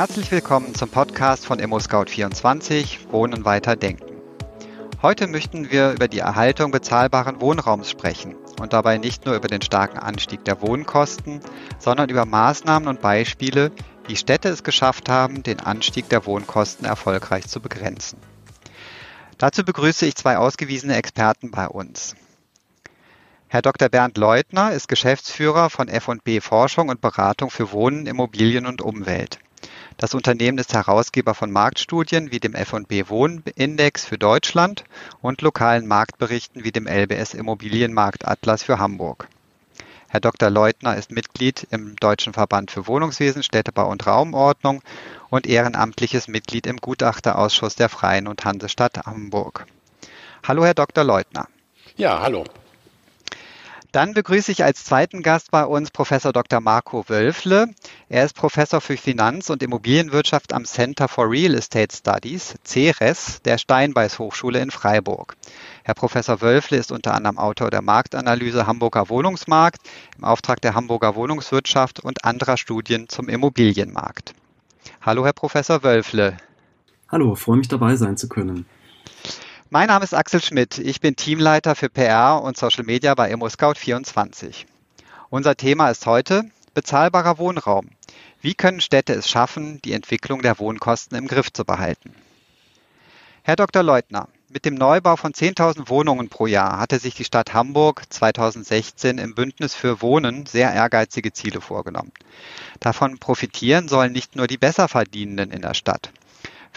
Herzlich willkommen zum Podcast von ImmoScout24 Wohnen weiter denken. Heute möchten wir über die Erhaltung bezahlbaren Wohnraums sprechen und dabei nicht nur über den starken Anstieg der Wohnkosten, sondern über Maßnahmen und Beispiele, wie Städte es geschafft haben, den Anstieg der Wohnkosten erfolgreich zu begrenzen. Dazu begrüße ich zwei ausgewiesene Experten bei uns. Herr Dr. Bernd Leutner ist Geschäftsführer von F&B Forschung und Beratung für Wohnen, Immobilien und Umwelt. Das Unternehmen ist Herausgeber von Marktstudien wie dem F&B Wohnindex für Deutschland und lokalen Marktberichten wie dem LBS Immobilienmarktatlas für Hamburg. Herr Dr. Leutner ist Mitglied im Deutschen Verband für Wohnungswesen, Städtebau und Raumordnung und ehrenamtliches Mitglied im Gutachterausschuss der Freien und Hansestadt Hamburg. Hallo, Herr Dr. Leutner. Ja, hallo. Dann begrüße ich als zweiten Gast bei uns Professor Dr. Marco Wölfle. Er ist Professor für Finanz- und Immobilienwirtschaft am Center for Real Estate Studies, CERES, der Steinbeis Hochschule in Freiburg. Herr Professor Wölfle ist unter anderem Autor der Marktanalyse Hamburger Wohnungsmarkt im Auftrag der Hamburger Wohnungswirtschaft und anderer Studien zum Immobilienmarkt. Hallo, Herr Professor Wölfle. Hallo, freue mich dabei sein zu können. Mein Name ist Axel Schmidt. Ich bin Teamleiter für PR und Social Media bei ImmoScout24. Unser Thema ist heute bezahlbarer Wohnraum. Wie können Städte es schaffen, die Entwicklung der Wohnkosten im Griff zu behalten? Herr Dr. Leutner, mit dem Neubau von 10.000 Wohnungen pro Jahr hatte sich die Stadt Hamburg 2016 im Bündnis für Wohnen sehr ehrgeizige Ziele vorgenommen. Davon profitieren sollen nicht nur die Besserverdienenden in der Stadt.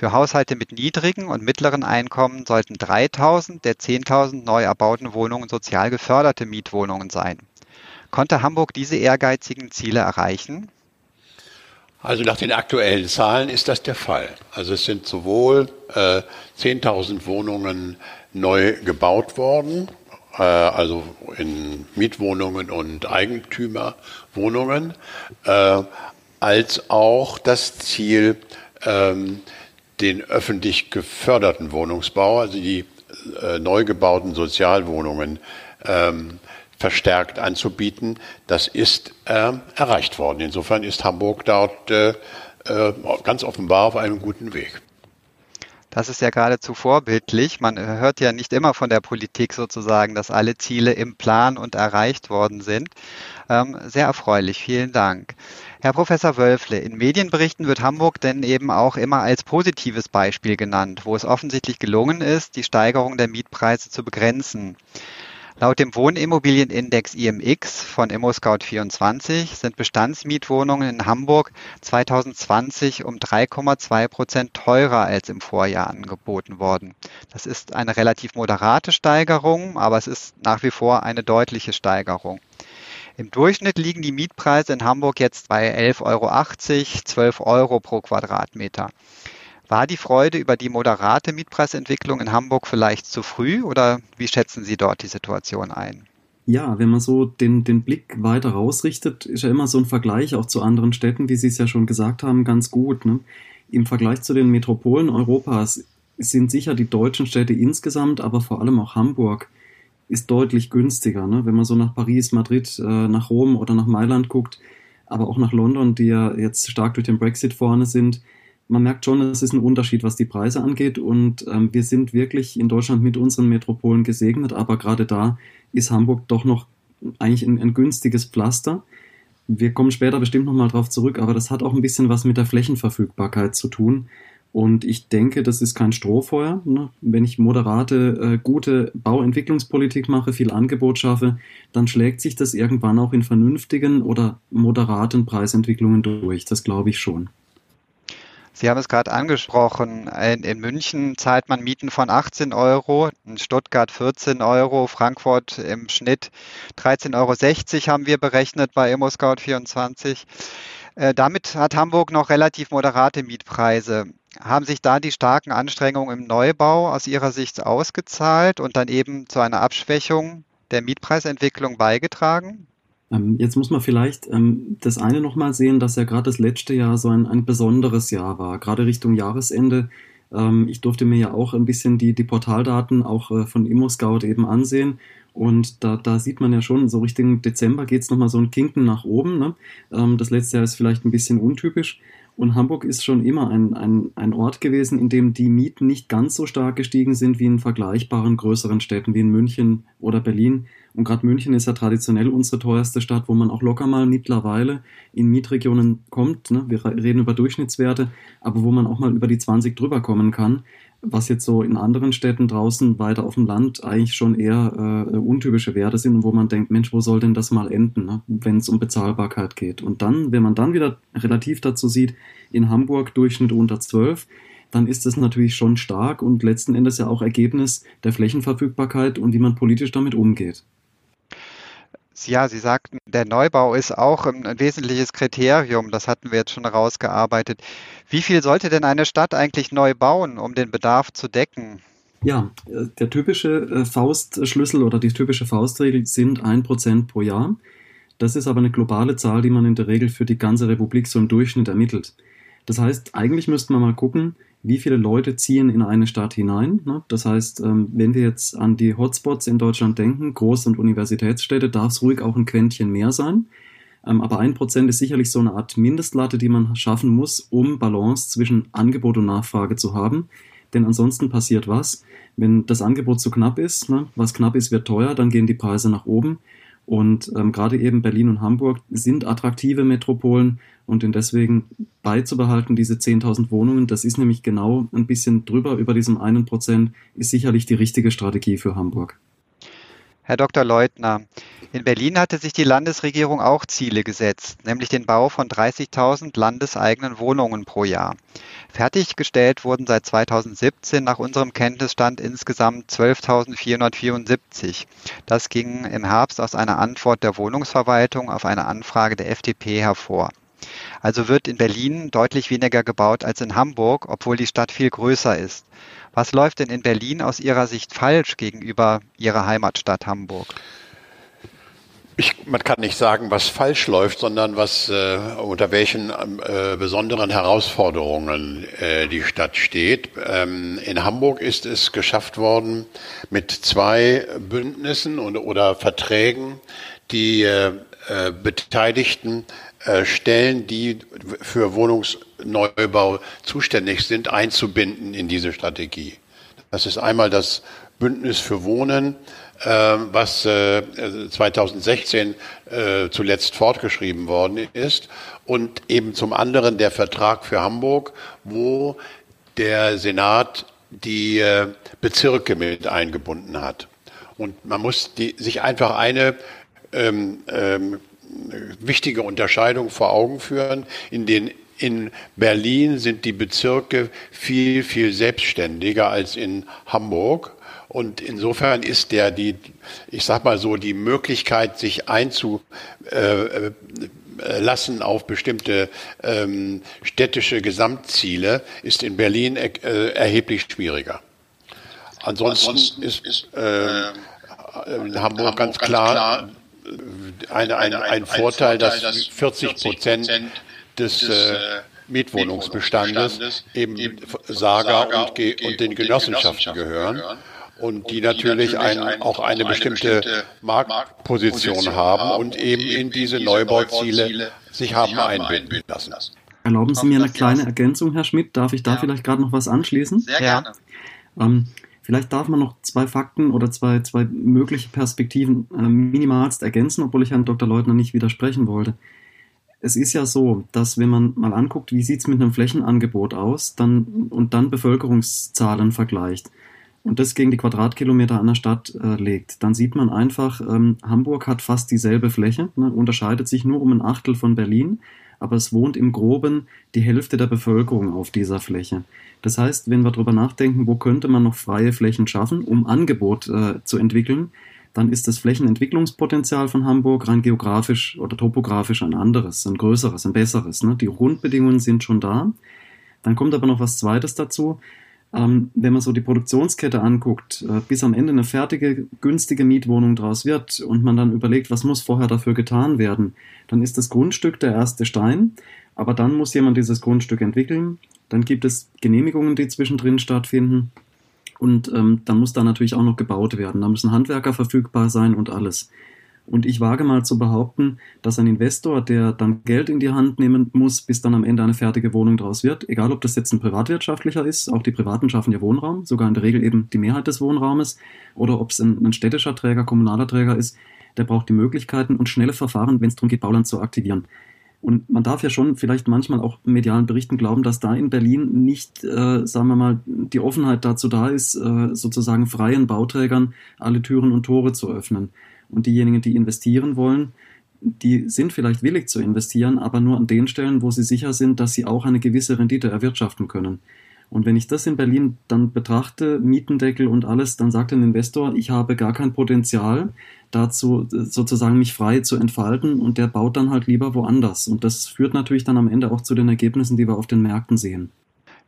Für Haushalte mit niedrigen und mittleren Einkommen sollten 3000 der 10.000 neu erbauten Wohnungen sozial geförderte Mietwohnungen sein. Konnte Hamburg diese ehrgeizigen Ziele erreichen? Also nach den aktuellen Zahlen ist das der Fall. Also es sind sowohl äh, 10.000 Wohnungen neu gebaut worden, äh, also in Mietwohnungen und Eigentümerwohnungen, äh, als auch das Ziel, ähm, den öffentlich geförderten Wohnungsbau, also die äh, neu gebauten Sozialwohnungen, ähm, verstärkt anzubieten. Das ist äh, erreicht worden. Insofern ist Hamburg dort äh, äh, ganz offenbar auf einem guten Weg. Das ist ja geradezu vorbildlich. Man hört ja nicht immer von der Politik sozusagen, dass alle Ziele im Plan und erreicht worden sind. Ähm, sehr erfreulich. Vielen Dank. Herr Professor Wölfle, in Medienberichten wird Hamburg denn eben auch immer als positives Beispiel genannt, wo es offensichtlich gelungen ist, die Steigerung der Mietpreise zu begrenzen. Laut dem Wohnimmobilienindex IMX von ImmoScout24 sind Bestandsmietwohnungen in Hamburg 2020 um 3,2 Prozent teurer als im Vorjahr angeboten worden. Das ist eine relativ moderate Steigerung, aber es ist nach wie vor eine deutliche Steigerung. Im Durchschnitt liegen die Mietpreise in Hamburg jetzt bei 11,80 Euro, 12 Euro pro Quadratmeter. War die Freude über die moderate Mietpreisentwicklung in Hamburg vielleicht zu früh oder wie schätzen Sie dort die Situation ein? Ja, wenn man so den, den Blick weiter rausrichtet, ist ja immer so ein Vergleich auch zu anderen Städten, wie Sie es ja schon gesagt haben, ganz gut. Ne? Im Vergleich zu den Metropolen Europas sind sicher die deutschen Städte insgesamt, aber vor allem auch Hamburg ist deutlich günstiger. Ne? Wenn man so nach Paris, Madrid, äh, nach Rom oder nach Mailand guckt, aber auch nach London, die ja jetzt stark durch den Brexit vorne sind, man merkt schon, es ist ein Unterschied, was die Preise angeht. Und ähm, wir sind wirklich in Deutschland mit unseren Metropolen gesegnet, aber gerade da ist Hamburg doch noch eigentlich ein, ein günstiges Pflaster. Wir kommen später bestimmt nochmal drauf zurück, aber das hat auch ein bisschen was mit der Flächenverfügbarkeit zu tun. Und ich denke, das ist kein Strohfeuer. Ne? Wenn ich moderate, äh, gute Bauentwicklungspolitik mache, viel Angebot schaffe, dann schlägt sich das irgendwann auch in vernünftigen oder moderaten Preisentwicklungen durch. Das glaube ich schon. Sie haben es gerade angesprochen. In, in, München zahlt man Mieten von 18 Euro, in Stuttgart 14 Euro, Frankfurt im Schnitt 13,60 Euro haben wir berechnet bei ImmoScout24. Äh, damit hat Hamburg noch relativ moderate Mietpreise. Haben sich da die starken Anstrengungen im Neubau aus Ihrer Sicht ausgezahlt und dann eben zu einer Abschwächung der Mietpreisentwicklung beigetragen? Ähm, jetzt muss man vielleicht ähm, das eine nochmal sehen, dass ja gerade das letzte Jahr so ein, ein besonderes Jahr war, gerade Richtung Jahresende. Ähm, ich durfte mir ja auch ein bisschen die, die Portaldaten auch äh, von ImmoScout eben ansehen Und da, da sieht man ja schon, so Richtung Dezember geht es nochmal so ein Kinken nach oben. Ne? Ähm, das letzte Jahr ist vielleicht ein bisschen untypisch. Und Hamburg ist schon immer ein, ein, ein Ort gewesen, in dem die Mieten nicht ganz so stark gestiegen sind wie in vergleichbaren größeren Städten wie in München oder Berlin. Und gerade München ist ja traditionell unsere teuerste Stadt, wo man auch locker mal mittlerweile in Mietregionen kommt. Ne? Wir reden über Durchschnittswerte, aber wo man auch mal über die 20 drüber kommen kann was jetzt so in anderen Städten draußen weiter auf dem Land eigentlich schon eher äh, untypische Werte sind und wo man denkt, Mensch, wo soll denn das mal enden, ne? wenn es um Bezahlbarkeit geht. Und dann, wenn man dann wieder relativ dazu sieht, in Hamburg Durchschnitt unter 12, dann ist das natürlich schon stark und letzten Endes ja auch Ergebnis der Flächenverfügbarkeit und wie man politisch damit umgeht. Ja, Sie sagten, der Neubau ist auch ein wesentliches Kriterium. Das hatten wir jetzt schon herausgearbeitet. Wie viel sollte denn eine Stadt eigentlich neu bauen, um den Bedarf zu decken? Ja, der typische äh, Faustschlüssel oder die typische Faustregel sind ein Prozent pro Jahr. Das ist aber eine globale Zahl, die man in der Regel für die ganze Republik so im Durchschnitt ermittelt. Das heißt, eigentlich müsste man mal gucken, wie viele Leute ziehen in eine Stadt hinein. Ne? Das heißt, ähm, wenn wir jetzt an die Hotspots in Deutschland denken, Groß- und Universitätsstädte, darf es ruhig auch ein Quäntchen mehr sein. Ähm, aber ein Prozent ist sicherlich so eine Art Mindestlatte, die man schaffen muss, um Balance zwischen Angebot und Nachfrage zu haben. Denn ansonsten passiert was? Wenn das Angebot zu knapp ist, ne? was knapp ist, wird teuer, dann gehen die Preise nach oben. Und ähm, gerade eben Berlin und Hamburg sind attraktive Metropolen und deswegen beizubehalten, diese 10.000 Wohnungen, das ist nämlich genau ein bisschen drüber über diesem einen Prozent, ist sicherlich die richtige Strategie für Hamburg. Herr Dr. Leutner, in Berlin hatte sich die Landesregierung auch Ziele gesetzt, nämlich den Bau von 30.000 landeseigenen Wohnungen pro Jahr. Fertiggestellt wurden seit 2017 nach unserem Kenntnisstand insgesamt 12.474. Das ging im Herbst aus einer Antwort der Wohnungsverwaltung auf eine Anfrage der FDP hervor. Also wird in Berlin deutlich weniger gebaut als in Hamburg, obwohl die Stadt viel größer ist. Was läuft denn in Berlin aus Ihrer Sicht falsch gegenüber Ihrer Heimatstadt Hamburg? Ich, man kann nicht sagen, was falsch läuft, sondern was äh, unter welchen äh, besonderen Herausforderungen äh, die Stadt steht. Ähm, in Hamburg ist es geschafft worden, mit zwei Bündnissen und, oder Verträgen die äh, äh, Beteiligten Stellen, die für Wohnungsneubau zuständig sind, einzubinden in diese Strategie. Das ist einmal das Bündnis für Wohnen, äh, was 2016 zuletzt fortgeschrieben worden ist, und eben zum anderen der Vertrag für Hamburg, wo der Senat die Bezirke mit eingebunden hat. Und man muss die, sich einfach eine ähm, ähm, wichtige Unterscheidung vor Augen führen. In den in Berlin sind die Bezirke viel, viel selbstständiger als in Hamburg. Und insofern ist der die, ich sag mal so, die Möglichkeit, sich einzulassen auf bestimmte ähm, städtische Gesamtziele, ist in Berlin äh, erheblich schwieriger. Ansonsten, Ansonsten ist, ist äh, in Hamburg, ganz klar eine, eine, ein, Vorteil, dass 40 Prozent des äh, Mietwohnungsbestandes eben Saga und, und den Genossenschaften gehören und die natürlich ein, auch eine bestimmte Marktposition haben und eben in diese Neubauziele sich haben einbinden lassen. Erlauben Sie mir eine kleine Ergänzung, Herr Schmidt? Darf ich da vielleicht gerade noch was anschließen? Sehr gerne. Ähm, Vielleicht darf man noch zwei Fakten oder zwei, zwei mögliche Perspektiven äh, minimalst ergänzen, obwohl ich Herrn Dr. Leutner nicht widersprechen wollte. Es ist ja so, dass wenn man mal anguckt, wie sieht es mit einem Flächenangebot aus, dann und dann Bevölkerungszahlen vergleicht und das gegen die Quadratkilometer einer Stadt äh, legt, dann sieht man einfach, ähm, Hamburg hat fast dieselbe Fläche, ne, unterscheidet sich nur um ein Achtel von Berlin, aber es wohnt im Groben die Hälfte der Bevölkerung auf dieser Fläche. Das heißt, wenn wir darüber nachdenken, wo könnte man noch freie Flächen schaffen, um Angebot äh, zu entwickeln, dann ist das Flächenentwicklungspotenzial von Hamburg rein geografisch oder topografisch ein anderes, ein größeres, ein besseres. Ne? Die Grundbedingungen sind schon da. Dann kommt aber noch was Zweites dazu. Ähm, wenn man so die Produktionskette anguckt, äh, bis am Ende eine fertige, günstige Mietwohnung draus wird und man dann überlegt, was muss vorher dafür getan werden, dann ist das Grundstück der erste Stein. Aber dann muss jemand dieses Grundstück entwickeln, dann gibt es Genehmigungen, die zwischendrin stattfinden. Und ähm, dann muss da natürlich auch noch gebaut werden. Da müssen Handwerker verfügbar sein und alles. Und ich wage mal zu behaupten, dass ein Investor, der dann Geld in die Hand nehmen muss, bis dann am Ende eine fertige Wohnung draus wird, egal ob das jetzt ein privatwirtschaftlicher ist, auch die Privaten schaffen ja Wohnraum, sogar in der Regel eben die Mehrheit des Wohnraumes, oder ob es ein, ein städtischer Träger, kommunaler Träger ist, der braucht die Möglichkeiten und schnelle Verfahren, wenn es darum geht, Bauland zu aktivieren. Und man darf ja schon vielleicht manchmal auch medialen Berichten glauben, dass da in Berlin nicht, äh, sagen wir mal, die Offenheit dazu da ist, äh, sozusagen freien Bauträgern alle Türen und Tore zu öffnen. Und diejenigen, die investieren wollen, die sind vielleicht willig zu investieren, aber nur an den Stellen, wo sie sicher sind, dass sie auch eine gewisse Rendite erwirtschaften können. Und wenn ich das in Berlin dann betrachte, Mietendeckel und alles, dann sagt ein Investor, ich habe gar kein Potenzial dazu, sozusagen mich frei zu entfalten und der baut dann halt lieber woanders. Und das führt natürlich dann am Ende auch zu den Ergebnissen, die wir auf den Märkten sehen.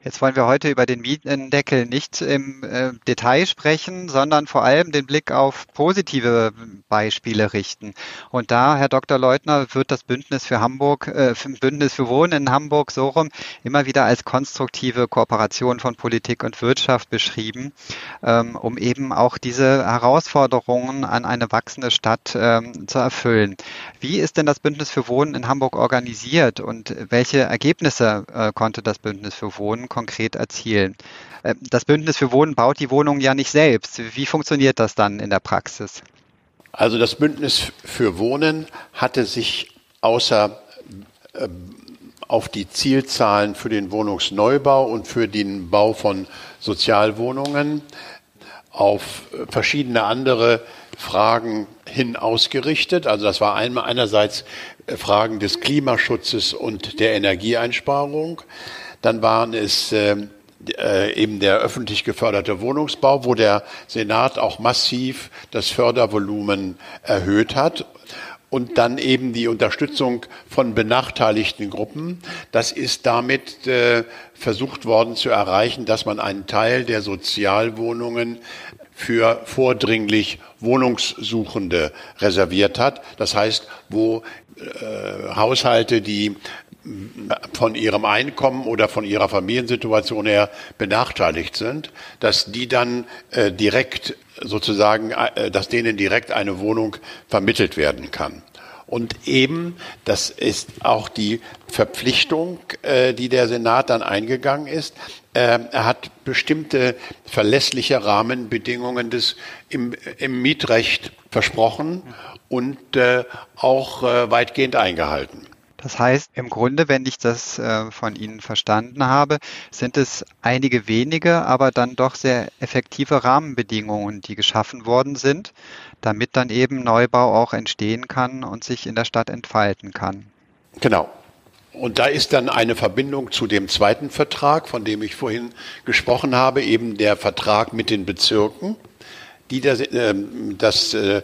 Jetzt wollen wir heute über den Mietendeckel nicht im äh, Detail sprechen, sondern vor allem den Blick auf positive Beispiele richten. Und da, Herr Dr. Leutner, wird das Bündnis für Hamburg, äh, Bündnis für Wohnen in Hamburg so rum immer wieder als konstruktive Kooperation von Politik und Wirtschaft beschrieben, ähm, um eben auch diese Herausforderungen an eine wachsende Stadt ähm, zu erfüllen. Wie ist denn das Bündnis für Wohnen in Hamburg organisiert und welche Ergebnisse äh, konnte das Bündnis für Wohnen konkret erzielen. Ähm, das Bündnis für Wohnen baut die Wohnungen ja nicht selbst. Wie funktioniert das dann in der Praxis? Also das Bündnis für Wohnen hatte sich außer äh, auf die Zielzahlen für den Wohnungsneubau und für den Bau von Sozialwohnungen auf verschiedene andere Fragen hin ausgerichtet. Also das war einmal einerseits äh, Fragen des Klimaschutzes und der Energieeinsparung. Dann waren es äh, äh, eben der öffentlich geförderte Wohnungsbau, wo der Senat auch massiv das Fördervolumen erhöht hat. Und dann eben die Unterstützung von benachteiligten Gruppen. Das ist damit äh, versucht worden zu erreichen, dass man einen Teil der Sozialwohnungen für vordringlich Wohnungssuchende reserviert hat. Das heißt, wo äh, Haushalte, die von ihrem Einkommen oder von ihrer Familiensituation her benachteiligt sind, dass die dann äh, direkt sozusagen, äh, dass denen direkt eine Wohnung vermittelt werden kann. Und eben, das ist auch die Verpflichtung, äh, die der Senat dann eingegangen ist. Äh, er hat bestimmte verlässliche Rahmenbedingungen des, im, im Mietrecht versprochen und äh, auch äh, weitgehend eingehalten. Das heißt, im Grunde, wenn ich das äh, von Ihnen verstanden habe, sind es einige wenige, aber dann doch sehr effektive Rahmenbedingungen, die geschaffen worden sind, damit dann eben Neubau auch entstehen kann und sich in der Stadt entfalten kann. Genau. Und da ist dann eine Verbindung zu dem zweiten Vertrag, von dem ich vorhin gesprochen habe, eben der Vertrag mit den Bezirken die das, ähm, das äh,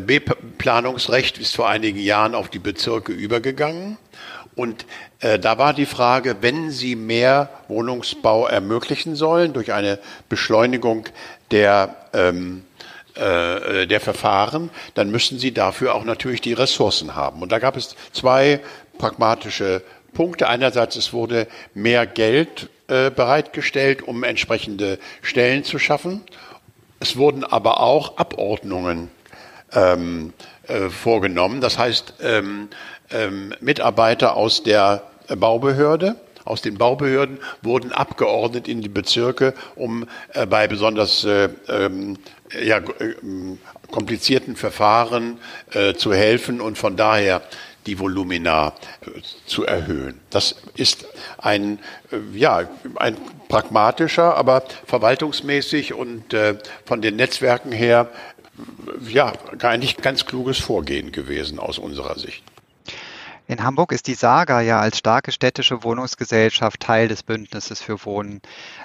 B-Planungsrecht ist vor einigen Jahren auf die Bezirke übergegangen. Und äh, da war die Frage, wenn Sie mehr Wohnungsbau ermöglichen sollen durch eine Beschleunigung der, ähm, äh, der Verfahren, dann müssen Sie dafür auch natürlich die Ressourcen haben. Und da gab es zwei pragmatische Punkte. Einerseits, es wurde mehr Geld äh, bereitgestellt, um entsprechende Stellen zu schaffen. Es wurden aber auch Abordnungen ähm, äh, vorgenommen. Das heißt, ähm, ähm, Mitarbeiter aus der Baubehörde, aus den Baubehörden wurden abgeordnet in die Bezirke, um äh, bei besonders äh, ähm, ja, äh, komplizierten Verfahren äh, zu helfen und von daher die Volumina äh, zu erhöhen. Das ist ein, äh, ja, ein pragmatischer, aber verwaltungsmäßig und äh, von den Netzwerken her ja, eigentlich ganz kluges Vorgehen gewesen aus unserer Sicht. In Hamburg ist die Saga ja als starke städtische Wohnungsgesellschaft Teil des Bündnisses für Wohnen.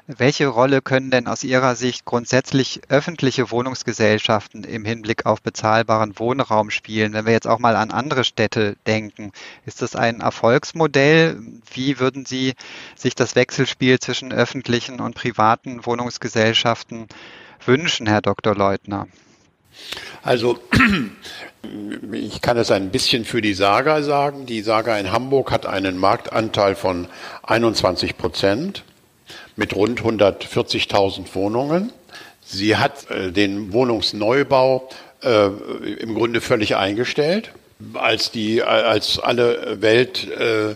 Welche Rolle können denn aus Ihrer Sicht grundsätzlich öffentliche Wohnungsgesellschaften im Hinblick auf bezahlbaren Wohnraum spielen? Wenn wir jetzt auch mal an andere Städte denken, ist das ein Erfolgsmodell? Wie würden Sie sich das Wechselspiel zwischen öffentlichen und privaten Wohnungsgesellschaften wünschen, Herr Dr. Leutner? Also ich kann es ein bisschen für die Saga sagen. Die Saga in Hamburg hat einen Marktanteil von 21 Prozent mit rund 140.000 Wohnungen. Sie hat äh, den Wohnungsneubau äh, im Grunde völlig eingestellt als die, als alle Welt äh,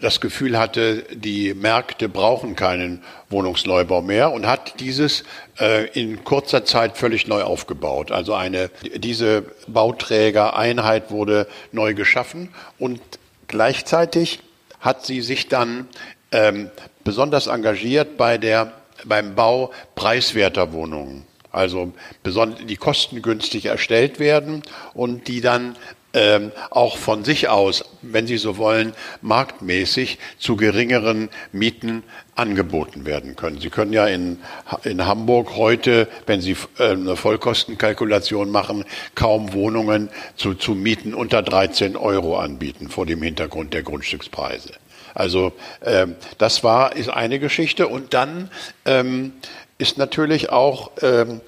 das Gefühl hatte, die Märkte brauchen keinen Wohnungsneubau mehr und hat dieses äh, in kurzer Zeit völlig neu aufgebaut. Also eine, diese Bauträgereinheit wurde neu geschaffen und gleichzeitig hat sie sich dann ähm, besonders engagiert bei der, beim Bau preiswerter Wohnungen also die kostengünstig erstellt werden und die dann ähm, auch von sich aus, wenn Sie so wollen, marktmäßig zu geringeren Mieten angeboten werden können. Sie können ja in, in Hamburg heute, wenn Sie äh, eine Vollkostenkalkulation machen, kaum Wohnungen zu, zu Mieten unter 13 Euro anbieten vor dem Hintergrund der Grundstückspreise. Also ähm, das war ist eine Geschichte und dann ähm, ist natürlich auch ähm,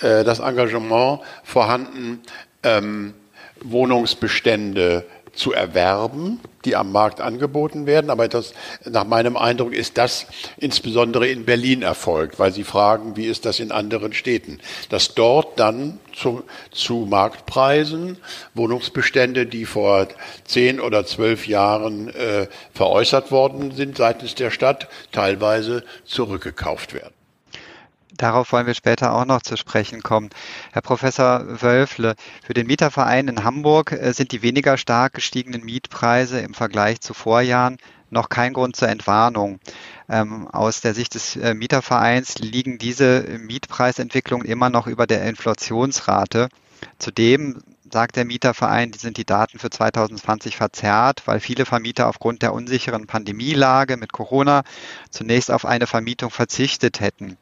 äh, das Engagement vorhanden. Ähm, Wohnungsbestände zu erwerben, die am Markt angeboten werden. Aber das, nach meinem Eindruck ist das insbesondere in Berlin erfolgt, weil Sie fragen, wie ist das in anderen Städten? Dass dort dann zu, zu Marktpreisen Wohnungsbestände, die vor zehn oder zwölf Jahren äh, veräußert worden sind seitens der Stadt, teilweise zurückgekauft werden. Darauf wollen wir später auch noch zu sprechen kommen. Herr Professor Wölfle, für den Mieterverein in Hamburg äh, sind die weniger stark gestiegenen Mietpreise im Vergleich zu Vorjahren noch kein Grund zur Entwarnung. Ähm, aus der Sicht des äh, Mietervereins liegen diese Mietpreisentwicklungen immer noch über der Inflationsrate. Zudem sagt der Mieterverein, sind die Daten für 2020 verzerrt, weil viele Vermieter aufgrund der unsicheren Pandemielage mit Corona zunächst auf eine Vermietung verzichtet hätten.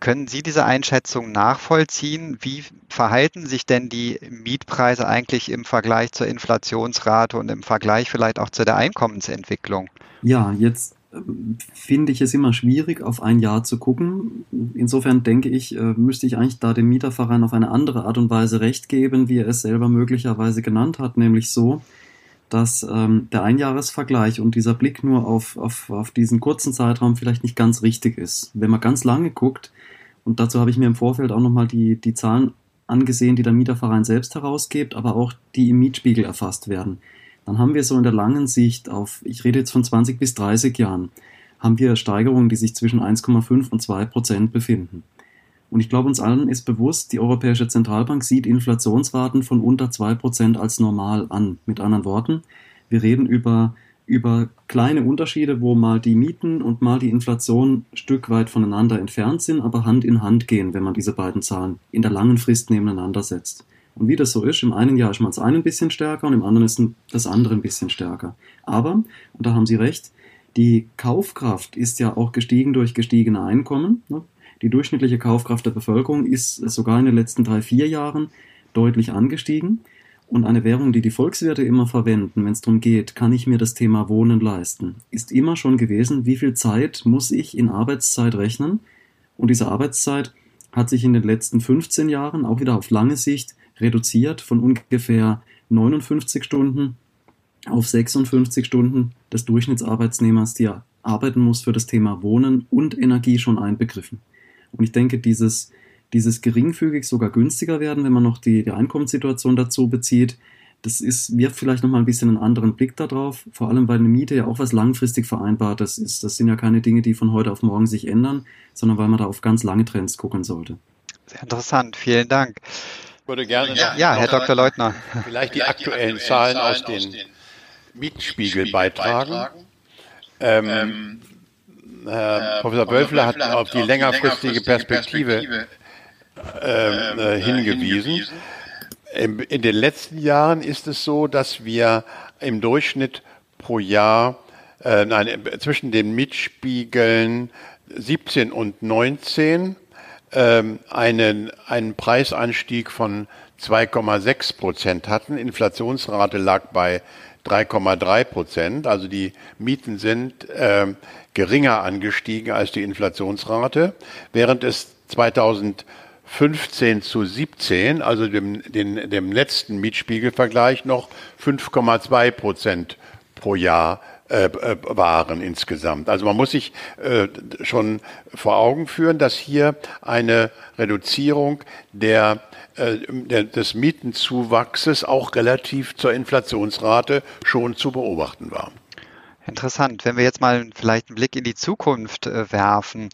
Können Sie diese Einschätzung nachvollziehen? Wie verhalten sich denn die Mietpreise eigentlich im Vergleich zur Inflationsrate und im Vergleich vielleicht auch zu der Einkommensentwicklung? Ja, jetzt ähm, finde ich es immer schwierig, auf ein Jahr zu gucken. Insofern denke ich, äh, müsste ich eigentlich da dem Mieterverein auf eine andere Art und Weise recht geben, wie er es selber möglicherweise genannt hat, nämlich so, dass ähm, der Einjahresvergleich und dieser Blick nur auf, auf, auf diesen kurzen Zeitraum vielleicht nicht ganz richtig ist. Wenn man ganz lange guckt, und dazu habe ich mir im Vorfeld auch nochmal die, die Zahlen angesehen, die der Mieterverein selbst herausgibt, aber auch die im Mietspiegel erfasst werden. Dann haben wir so in der langen Sicht auf, ich rede jetzt von 20 bis 30 Jahren, haben wir Steigerungen, die sich zwischen 1,5 und 2 Prozent befinden. Und ich glaube, uns allen ist bewusst, die Europäische Zentralbank sieht Inflationsraten von unter 2 Prozent als normal an. Mit anderen Worten, wir reden über über kleine Unterschiede, wo mal die Mieten und mal die Inflation ein Stück weit voneinander entfernt sind, aber Hand in Hand gehen, wenn man diese beiden Zahlen in der langen Frist nebeneinander setzt. Und wie das so ist, im einen Jahr ist man das eine ein bisschen stärker und im anderen ist das andere ein bisschen stärker. Aber, und da haben Sie recht, die Kaufkraft ist ja auch gestiegen durch gestiegene Einkommen. Ne? Die durchschnittliche Kaufkraft der Bevölkerung ist sogar in den letzten drei, vier Jahren deutlich angestiegen. Und eine Währung, die die Volkswirte immer verwenden, wenn es darum geht, kann ich mir das Thema Wohnen leisten, ist immer schon gewesen, wie viel Zeit muss ich in Arbeitszeit rechnen? Und diese Arbeitszeit hat sich in den letzten 15 Jahren auch wieder auf lange Sicht reduziert von ungefähr 59 Stunden auf 56 Stunden des Durchschnittsarbeitsnehmers, die er arbeiten muss für das Thema Wohnen und Energie schon einbegriffen. Und ich denke, dieses dieses geringfügig sogar günstiger werden, wenn man noch die, die Einkommenssituation dazu bezieht. Das ist, wirft vielleicht nochmal ein bisschen einen anderen Blick darauf, vor allem weil eine Miete ja auch was langfristig vereinbartes ist. Das sind ja keine Dinge, die von heute auf morgen sich ändern, sondern weil man da auf ganz lange Trends gucken sollte. Sehr interessant, vielen Dank. Ich würde gerne ja, ja Herr Dr. Leutner. Vielleicht die aktuellen Zahlen aus den Mietspiegel beitragen. Ähm, ähm, Herr Professor Böfler hat auf die längerfristige Perspektive ähm, äh, äh, hingewiesen. In den letzten Jahren ist es so, dass wir im Durchschnitt pro Jahr äh, nein, zwischen den Mietspiegeln 17 und 19 ähm, einen, einen Preisanstieg von 2,6 Prozent hatten. Inflationsrate lag bei 3,3 Prozent. Also die Mieten sind äh, geringer angestiegen als die Inflationsrate, während es 2000 15 zu 17, also dem, den, dem letzten Mietspiegelvergleich, noch 5,2 Prozent pro Jahr äh, äh, waren insgesamt. Also man muss sich äh, schon vor Augen führen, dass hier eine Reduzierung der, äh, der, des Mietenzuwachses auch relativ zur Inflationsrate schon zu beobachten war. Interessant. Wenn wir jetzt mal vielleicht einen Blick in die Zukunft äh, werfen.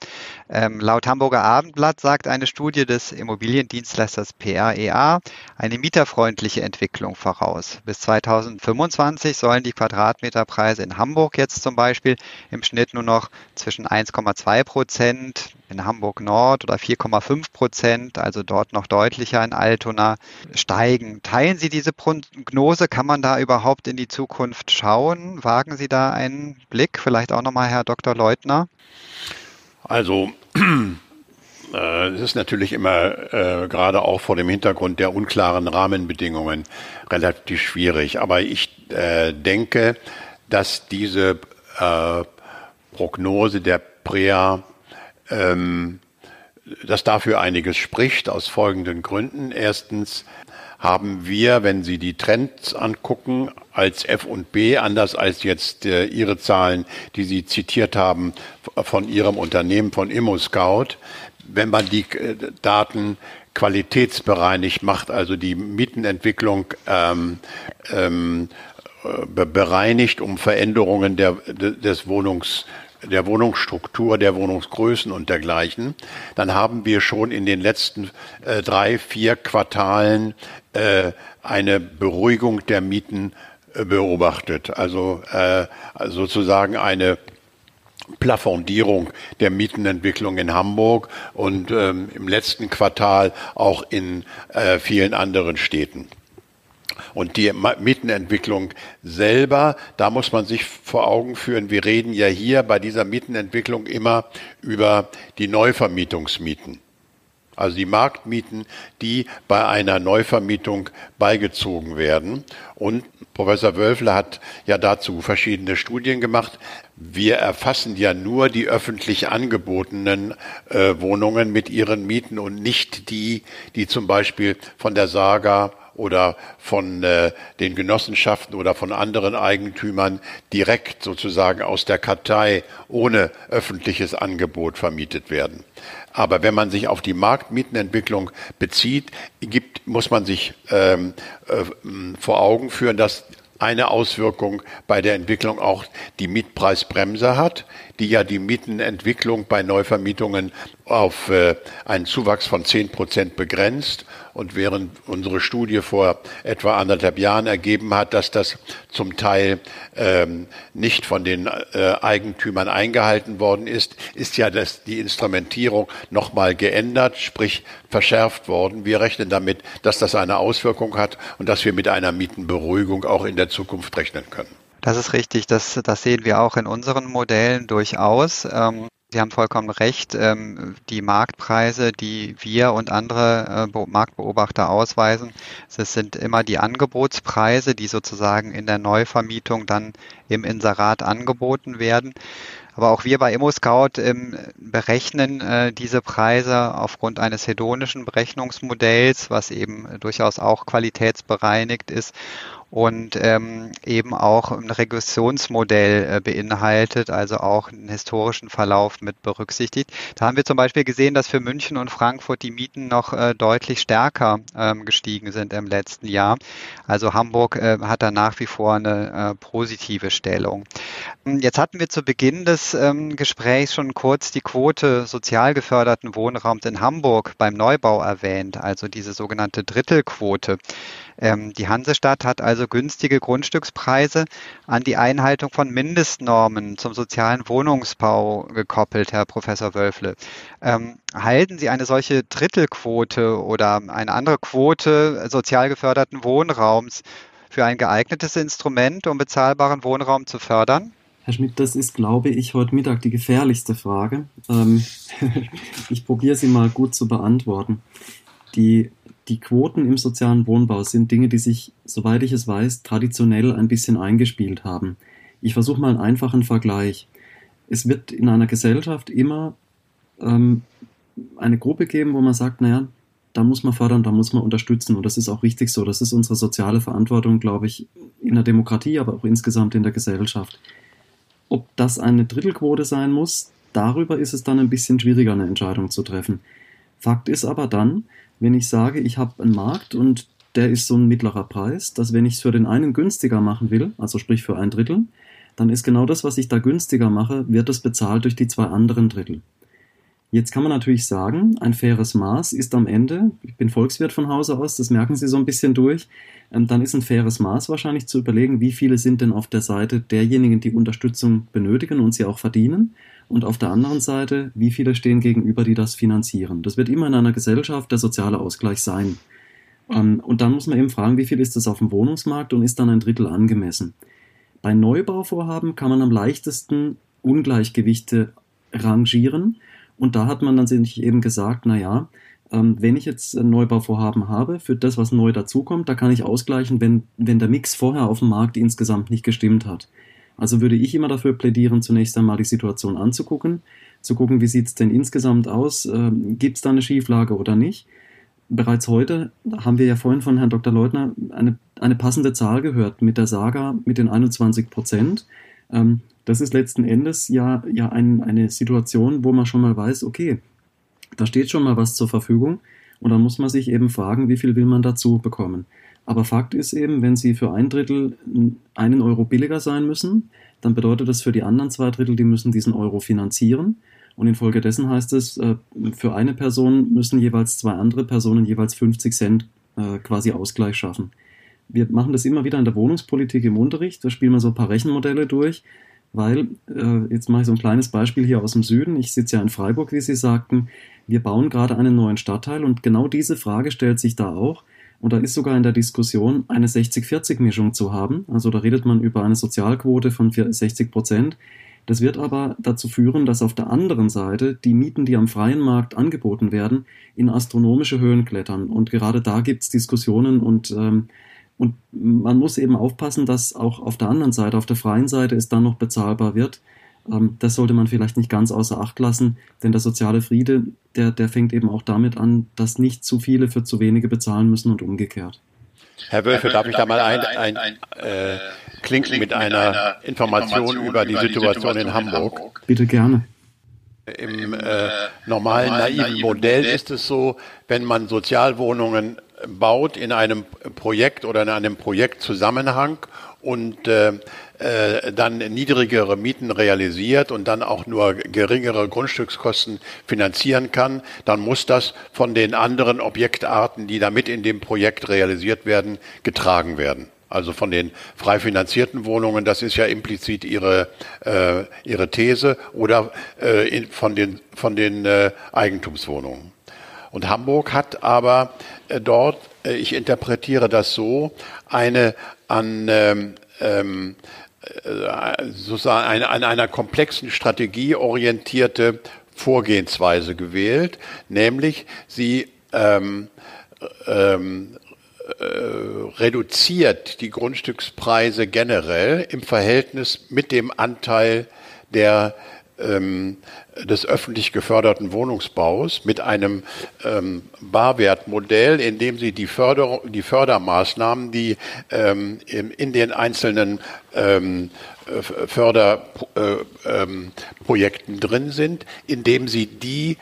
Ähm, laut Hamburger Abendblatt sagt eine Studie des Immobiliendienstleisters PREA eine mieterfreundliche Entwicklung voraus. Bis 2025 sollen die Quadratmeterpreise in Hamburg jetzt zum Beispiel im Schnitt nur noch zwischen 1,2 Prozent in Hamburg Nord oder 4,5 Prozent, also dort noch deutlicher in Altona, steigen. Teilen Sie diese Prognose? Kann man da überhaupt in die Zukunft schauen? Wagen Sie da einen Blick? Vielleicht auch nochmal Herr Dr. Leutner? Also, äh, es ist natürlich immer äh, gerade auch vor dem Hintergrund der unklaren Rahmenbedingungen relativ schwierig. Aber ich äh, denke, dass diese äh, Prognose der PREA ähm, dass dafür einiges spricht, aus folgenden Gründen. Erstens haben wir, wenn Sie die Trends angucken, als F und B, anders als jetzt äh, Ihre Zahlen, die Sie zitiert haben von Ihrem Unternehmen, von ImmoScout, wenn man die äh, Daten qualitätsbereinigt macht, also die Mietenentwicklung ähm, ähm, äh, bereinigt um Veränderungen der, des Wohnungs der Wohnungsstruktur, der Wohnungsgrößen und dergleichen, dann haben wir schon in den letzten äh, drei, vier Quartalen äh, eine Beruhigung der Mieten äh, beobachtet. Also äh, sozusagen eine Plafondierung der Mietenentwicklung in Hamburg und ähm, im letzten Quartal auch in äh, vielen anderen Städten. Und die Mietenentwicklung selber, da muss man sich vor Augen führen, wir reden ja hier bei dieser Mietenentwicklung immer über die Neuvermietungsmieten. Also die Marktmieten, die bei einer Neuvermietung beigezogen werden. Und Professor Wölfle hat ja dazu verschiedene Studien gemacht. Wir erfassen ja nur die öffentlich angebotenen äh, Wohnungen mit ihren Mieten und nicht die, die zum Beispiel von der Saga oder von äh, den Genossenschaften oder von anderen Eigentümern direkt sozusagen aus der Kartei ohne öffentliches Angebot vermietet werden. Aber wenn man sich auf die Marktmietenentwicklung bezieht, gibt, muss man sich ähm, äh, vor Augen führen, dass eine Auswirkung bei der Entwicklung auch die Mietpreisbremse hat, die ja die Mietenentwicklung bei Neuvermietungen auf äh, einen Zuwachs von zehn Prozent begrenzt. Und während unsere Studie vor etwa anderthalb Jahren ergeben hat, dass das zum Teil ähm, nicht von den äh, Eigentümern eingehalten worden ist, ist ja das, die Instrumentierung nochmal geändert, sprich verschärft worden. Wir rechnen damit, dass das eine Auswirkung hat und dass wir mit einer Mietenberuhigung auch in der Zukunft rechnen können. Das ist richtig, das, das sehen wir auch in unseren Modellen durchaus. Ähm, Sie haben vollkommen recht. Ähm, die Marktpreise, die wir und andere äh, Marktbeobachter ausweisen, das sind immer die Angebotspreise, die sozusagen in der Neuvermietung dann im Inserat angeboten werden. Aber auch wir bei ImmoScout ähm, berechnen äh, diese Preise aufgrund eines hedonischen Berechnungsmodells, was eben durchaus auch qualitätsbereinigt ist und ähm, eben auch ein Regressionsmodell äh, beinhaltet, also auch einen historischen Verlauf mit berücksichtigt. Da haben wir zum Beispiel gesehen, dass für München und Frankfurt die Mieten noch äh, deutlich stärker ähm, gestiegen sind im letzten Jahr. Also Hamburg äh, hat da nach wie vor eine äh, positive Stellung. Jetzt hatten wir zu Beginn des ähm, Gesprächs schon kurz die Quote sozial geförderten Wohnraums in Hamburg beim Neubau erwähnt, also diese sogenannte Drittelquote. Ähm, die Hansestadt hat also günstige Grundstückspreise an die Einhaltung von Mindestnormen zum sozialen Wohnungsbau gekoppelt, Herr Professor Wölfle. Ähm, halten Sie eine solche Drittelquote oder eine andere Quote sozial geförderten Wohnraums für ein geeignetes Instrument, um bezahlbaren Wohnraum zu fördern? Herr Schmidt, das ist, glaube ich, heute Mittag die gefährlichste Frage. Ähm, ich probiere sie mal gut zu beantworten. Die die Quoten im sozialen Wohnbau sind Dinge, die sich, soweit ich es weiß, traditionell ein bisschen eingespielt haben. Ich versuche mal einen einfachen Vergleich. Es wird in einer Gesellschaft immer ähm, eine Gruppe geben, wo man sagt, naja, da muss man fördern, da muss man unterstützen. Und das ist auch richtig so. Das ist unsere soziale Verantwortung, glaube ich, in der Demokratie, aber auch insgesamt in der Gesellschaft. Ob das eine Drittelquote sein muss, darüber ist es dann ein bisschen schwieriger, eine Entscheidung zu treffen. Fakt ist aber dann, wenn ich sage, ich habe einen Markt und der ist so ein mittlerer Preis, dass wenn ich es für den einen günstiger machen will, also sprich für ein Drittel, dann ist genau das, was ich da günstiger mache, wird es bezahlt durch die zwei anderen Drittel. Jetzt kann man natürlich sagen, ein faires Maß ist am Ende, ich bin Volkswirt von Hause aus, das merken Sie so ein bisschen durch, ähm, dann ist ein faires Maß wahrscheinlich zu überlegen, wie viele sind denn auf der Seite derjenigen, die Unterstützung benötigen und sie auch verdienen und auf der anderen Seite, wie viele stehen gegenüber, die das finanzieren. Das wird immer in einer Gesellschaft der soziale Ausgleich sein. Ähm, und dann muss man eben fragen, wie viel ist das auf dem Wohnungsmarkt und ist dann ein Drittel angemessen. Bei Neubauvorhaben kann man am leichtesten Ungleichgewichte rangieren. Und da hat man dann sich eben gesagt, na ja, ähm, wenn ich jetzt ein Neubauvorhaben habe, für das, was neu dazukommt, da kann ich ausgleichen, wenn, wenn der Mix vorher auf dem Markt insgesamt nicht gestimmt hat. Also würde ich immer dafür plädieren, zunächst einmal die Situation anzugucken, zu gucken, wie sieht es denn insgesamt aus, ähm, gibt es da eine Schieflage oder nicht. Bereits heute haben wir ja vorhin von Herrn Dr. Leutner eine, eine passende Zahl gehört mit der Saga mit den 21 Prozent. Ähm, das ist letzten Endes ja, ja ein, eine Situation, wo man schon mal weiß, okay, da steht schon mal was zur Verfügung und dann muss man sich eben fragen, wie viel will man dazu bekommen. Aber Fakt ist eben, wenn sie für ein Drittel einen Euro billiger sein müssen, dann bedeutet das für die anderen zwei Drittel, die müssen diesen Euro finanzieren. Und infolgedessen heißt es, äh, für eine Person müssen jeweils zwei andere Personen jeweils 50 Cent äh, quasi Ausgleich schaffen. Wir machen das immer wieder in der Wohnungspolitik im Unterricht. Da spielen wir so ein paar Rechenmodelle durch, weil, äh, jetzt mache ich so ein kleines Beispiel hier aus dem Süden. Ich sitze ja in Freiburg, wie Sie sagten. Wir bauen gerade einen neuen Stadtteil und genau diese Frage stellt sich da auch und da ist sogar in der Diskussion, eine 60-40-Mischung zu haben. Also da redet man über eine Sozialquote von 60 Prozent. Das wird aber dazu führen, dass auf der anderen Seite die Mieten, die am freien Markt angeboten werden, in astronomische Höhen klettern. Und gerade da gibt es Diskussionen und, ähm, und man muss eben aufpassen, dass auch auf der anderen Seite, auf der freien Seite, es dann noch bezahlbar wird. Ähm, das sollte man vielleicht nicht ganz außer Acht lassen, denn der soziale Friede, der, der fängt eben auch damit an, dass nicht zu viele für zu wenige bezahlen müssen und umgekehrt. Herr Wölfe, darf ich da mal ein, ein, ein äh, klinken mit einer Information über die Situation in Hamburg? Bitte gerne. Im äh, normalen naiven Modell ist es so, wenn man Sozialwohnungen baut in einem Projekt oder in einem Projektzusammenhang und äh, äh, dann niedrigere Mieten realisiert und dann auch nur geringere Grundstückskosten finanzieren kann, dann muss das von den anderen Objektarten, die da mit in dem Projekt realisiert werden, getragen werden. Also von den frei finanzierten Wohnungen, das ist ja implizit Ihre, äh, Ihre These, oder äh, in, von den, von den äh, Eigentumswohnungen. Und Hamburg hat aber äh, dort, äh, ich interpretiere das so, eine an ähm, ähm, äh, sozusagen eine, an einer komplexen Strategie orientierte Vorgehensweise gewählt, nämlich sie ähm, ähm, äh, reduziert die Grundstückspreise generell im Verhältnis mit dem Anteil der ähm, des öffentlich geförderten Wohnungsbaus mit einem ähm, Barwertmodell, in dem sie die, Förder die Fördermaßnahmen, die ähm, in, in, den einzelnen ähm, Förderprojekten äh, ähm, drin sind, indem sie die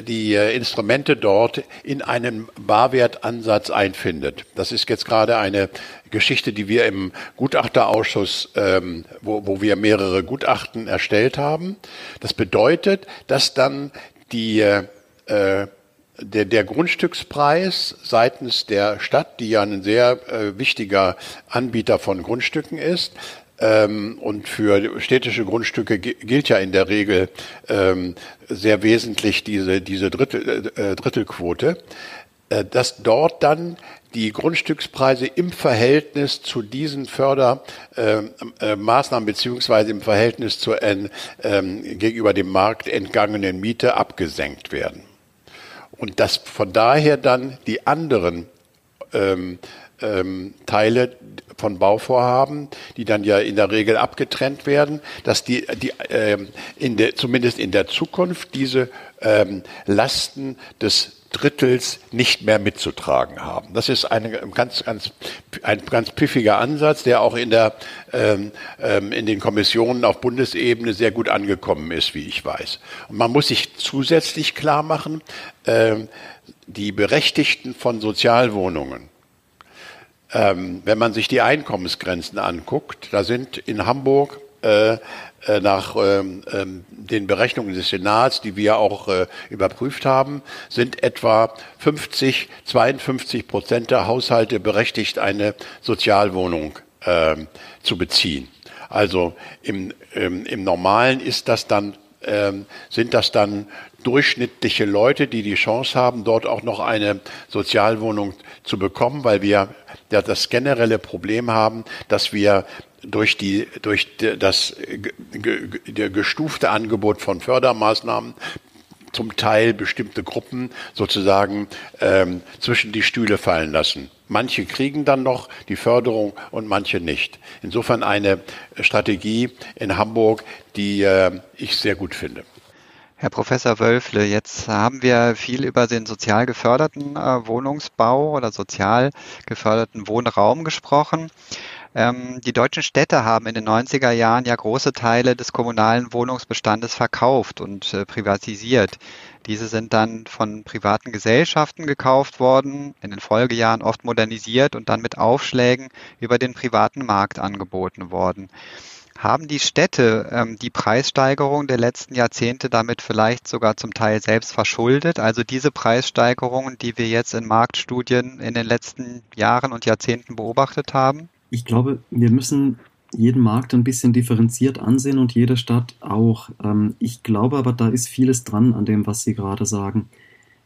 die äh, Instrumente dort in einen Barwertansatz einfindet. Das ist jetzt gerade eine Geschichte, die wir im Gutachterausschuss, ähm, wo, wo wir mehrere Gutachten erstellt haben. Das bedeutet, dass dann die äh, der, der Grundstückspreis seitens der Stadt, die ja ein sehr äh, wichtiger Anbieter von Grundstücken ist, ähm, und für städtische Grundstücke gilt ja in der Regel ähm, sehr wesentlich diese, diese Drittel, äh, Drittelquote, äh, dass dort dann die Grundstückspreise im Verhältnis zu diesen Fördermaßnahmen äh, äh, beziehungsweise im Verhältnis zur äh, gegenüber dem Markt entgangenen Miete abgesenkt werden. Und dass von daher dann die anderen ähm, ähm, Teile von Bauvorhaben, die dann ja in der Regel abgetrennt werden, dass die, die ähm, in der, zumindest in der Zukunft diese ähm, Lasten des Drittels nicht mehr mitzutragen haben. Das ist eine ganz, ganz, ein ganz pfiffiger Ansatz, der auch in, der, ähm, ähm, in den Kommissionen auf Bundesebene sehr gut angekommen ist, wie ich weiß. Und man muss sich zusätzlich klar machen, ähm, die Berechtigten von Sozialwohnungen, ähm, wenn man sich die Einkommensgrenzen anguckt, da sind in Hamburg äh, äh, nach ähm, ähm, den Berechnungen des Senats, die wir auch äh, überprüft haben, sind etwa 50, 52 Prozent der Haushalte berechtigt, eine Sozialwohnung äh, zu beziehen. Also im, ähm, im Normalen ist das dann, ähm, sind das dann durchschnittliche Leute, die die Chance haben, dort auch noch eine Sozialwohnung zu bekommen, weil wir ja das generelle Problem haben, dass wir durch, die, durch das gestufte Angebot von Fördermaßnahmen zum Teil bestimmte Gruppen sozusagen ähm, zwischen die Stühle fallen lassen. Manche kriegen dann noch die Förderung und manche nicht. Insofern eine Strategie in Hamburg, die äh, ich sehr gut finde. Herr Professor Wölfle, jetzt haben wir viel über den sozial geförderten äh, Wohnungsbau oder sozial geförderten Wohnraum gesprochen. Ähm, die deutschen Städte haben in den 90er Jahren ja große Teile des kommunalen Wohnungsbestandes verkauft und äh, privatisiert. Diese sind dann von privaten Gesellschaften gekauft worden, in den Folgejahren oft modernisiert und dann mit Aufschlägen über den privaten Markt angeboten worden. Haben die Städte ähm, die Preissteigerung der letzten Jahrzehnte damit vielleicht sogar zum Teil selbst verschuldet? Also diese Preissteigerungen, die wir jetzt in Marktstudien in den letzten Jahren und Jahrzehnten beobachtet haben? Ich glaube, wir müssen jeden Markt ein bisschen differenziert ansehen und jede Stadt auch. Ähm, ich glaube aber, da ist vieles dran an dem, was Sie gerade sagen.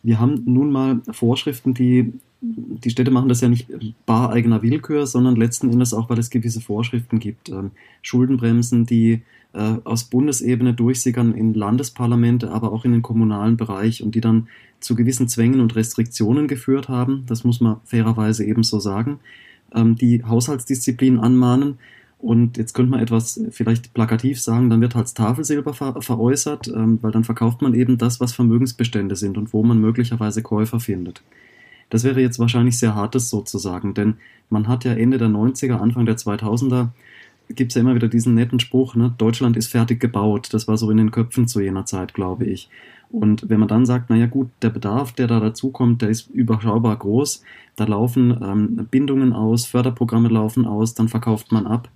Wir haben nun mal Vorschriften, die die Städte machen das ja nicht bar eigener Willkür, sondern letzten Endes auch, weil es gewisse Vorschriften gibt. Ähm, Schuldenbremsen, die äh, aus Bundesebene durchsickern in Landesparlamente, aber auch in den kommunalen Bereich und die dann zu gewissen Zwängen und Restriktionen geführt haben. Das muss man fairerweise ebenso sagen ähm, die Haushaltsdisziplin anmahnen. Und jetzt könnte man etwas vielleicht plakativ sagen, dann wird halt Tafelsilber ver veräußert, ähm, weil dann verkauft man eben das, was Vermögensbestände sind und wo man möglicherweise Käufer findet. Das wäre jetzt wahrscheinlich sehr hartes sozusagen, denn man hat ja Ende der 90er, Anfang der 2000er, gibt es ja immer wieder diesen netten Spruch, ne, Deutschland ist fertig gebaut. Das war so in den Köpfen zu jener Zeit, glaube ich. Und wenn man dann sagt, naja gut, der Bedarf, der da dazukommt, der ist überschaubar groß, da laufen ähm, Bindungen aus, Förderprogramme laufen aus, dann verkauft man ab.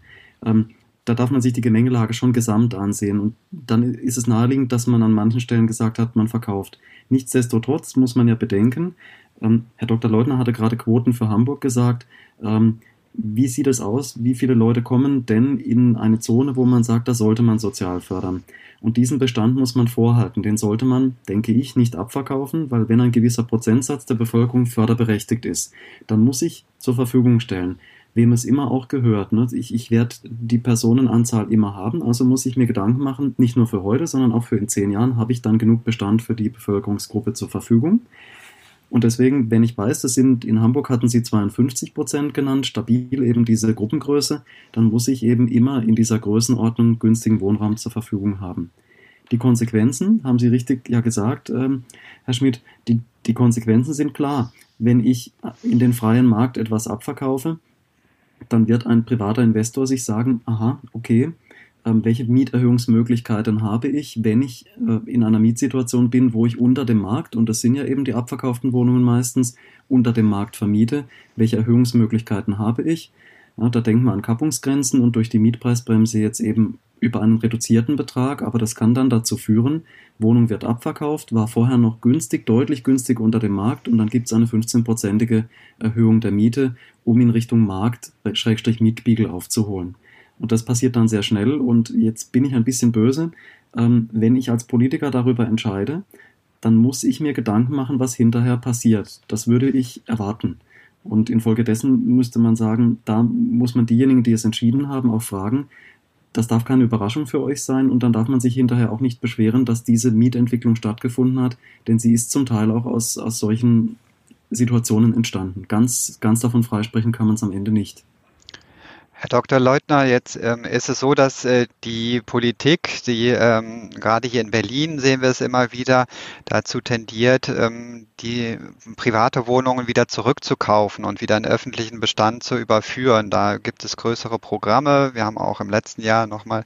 Ähm, da darf man sich die Gemengelage schon gesamt ansehen. Und dann ist es naheliegend, dass man an manchen Stellen gesagt hat, man verkauft. Nichtsdestotrotz muss man ja bedenken, ähm, Herr Dr. Leutner hatte gerade Quoten für Hamburg gesagt. Ähm, wie sieht es aus? Wie viele Leute kommen denn in eine Zone, wo man sagt, da sollte man sozial fördern? Und diesen Bestand muss man vorhalten. Den sollte man, denke ich, nicht abverkaufen, weil wenn ein gewisser Prozentsatz der Bevölkerung förderberechtigt ist, dann muss ich zur Verfügung stellen. Wem es immer auch gehört. Ne? Ich, ich werde die Personenanzahl immer haben, also muss ich mir Gedanken machen, nicht nur für heute, sondern auch für in zehn Jahren habe ich dann genug Bestand für die Bevölkerungsgruppe zur Verfügung. Und deswegen, wenn ich weiß, das sind, in Hamburg hatten sie 52 Prozent genannt, stabil eben diese Gruppengröße, dann muss ich eben immer in dieser Größenordnung günstigen Wohnraum zur Verfügung haben. Die Konsequenzen, haben Sie richtig ja gesagt, ähm, Herr Schmidt, die, die Konsequenzen sind klar. Wenn ich in den freien Markt etwas abverkaufe, dann wird ein privater Investor sich sagen, aha, okay, welche Mieterhöhungsmöglichkeiten habe ich, wenn ich äh, in einer Mietsituation bin, wo ich unter dem Markt, und das sind ja eben die abverkauften Wohnungen meistens, unter dem Markt vermiete, welche Erhöhungsmöglichkeiten habe ich. Ja, da denkt man an Kappungsgrenzen und durch die Mietpreisbremse jetzt eben über einen reduzierten Betrag, aber das kann dann dazu führen, Wohnung wird abverkauft, war vorher noch günstig, deutlich günstig unter dem Markt und dann gibt es eine 15-prozentige Erhöhung der Miete, um in Richtung Markt, Schrägstrich Mietspiegel aufzuholen. Und das passiert dann sehr schnell. Und jetzt bin ich ein bisschen böse. Ähm, wenn ich als Politiker darüber entscheide, dann muss ich mir Gedanken machen, was hinterher passiert. Das würde ich erwarten. Und infolgedessen müsste man sagen, da muss man diejenigen, die es entschieden haben, auch fragen, das darf keine Überraschung für euch sein und dann darf man sich hinterher auch nicht beschweren, dass diese Mietentwicklung stattgefunden hat, denn sie ist zum Teil auch aus, aus solchen Situationen entstanden. Ganz, ganz davon freisprechen kann man es am Ende nicht. Herr Dr. Leutner, jetzt ähm, ist es so, dass äh, die Politik, die ähm, gerade hier in Berlin sehen wir es immer wieder, dazu tendiert, ähm, die private Wohnungen wieder zurückzukaufen und wieder in öffentlichen Bestand zu überführen. Da gibt es größere Programme. Wir haben auch im letzten Jahr nochmal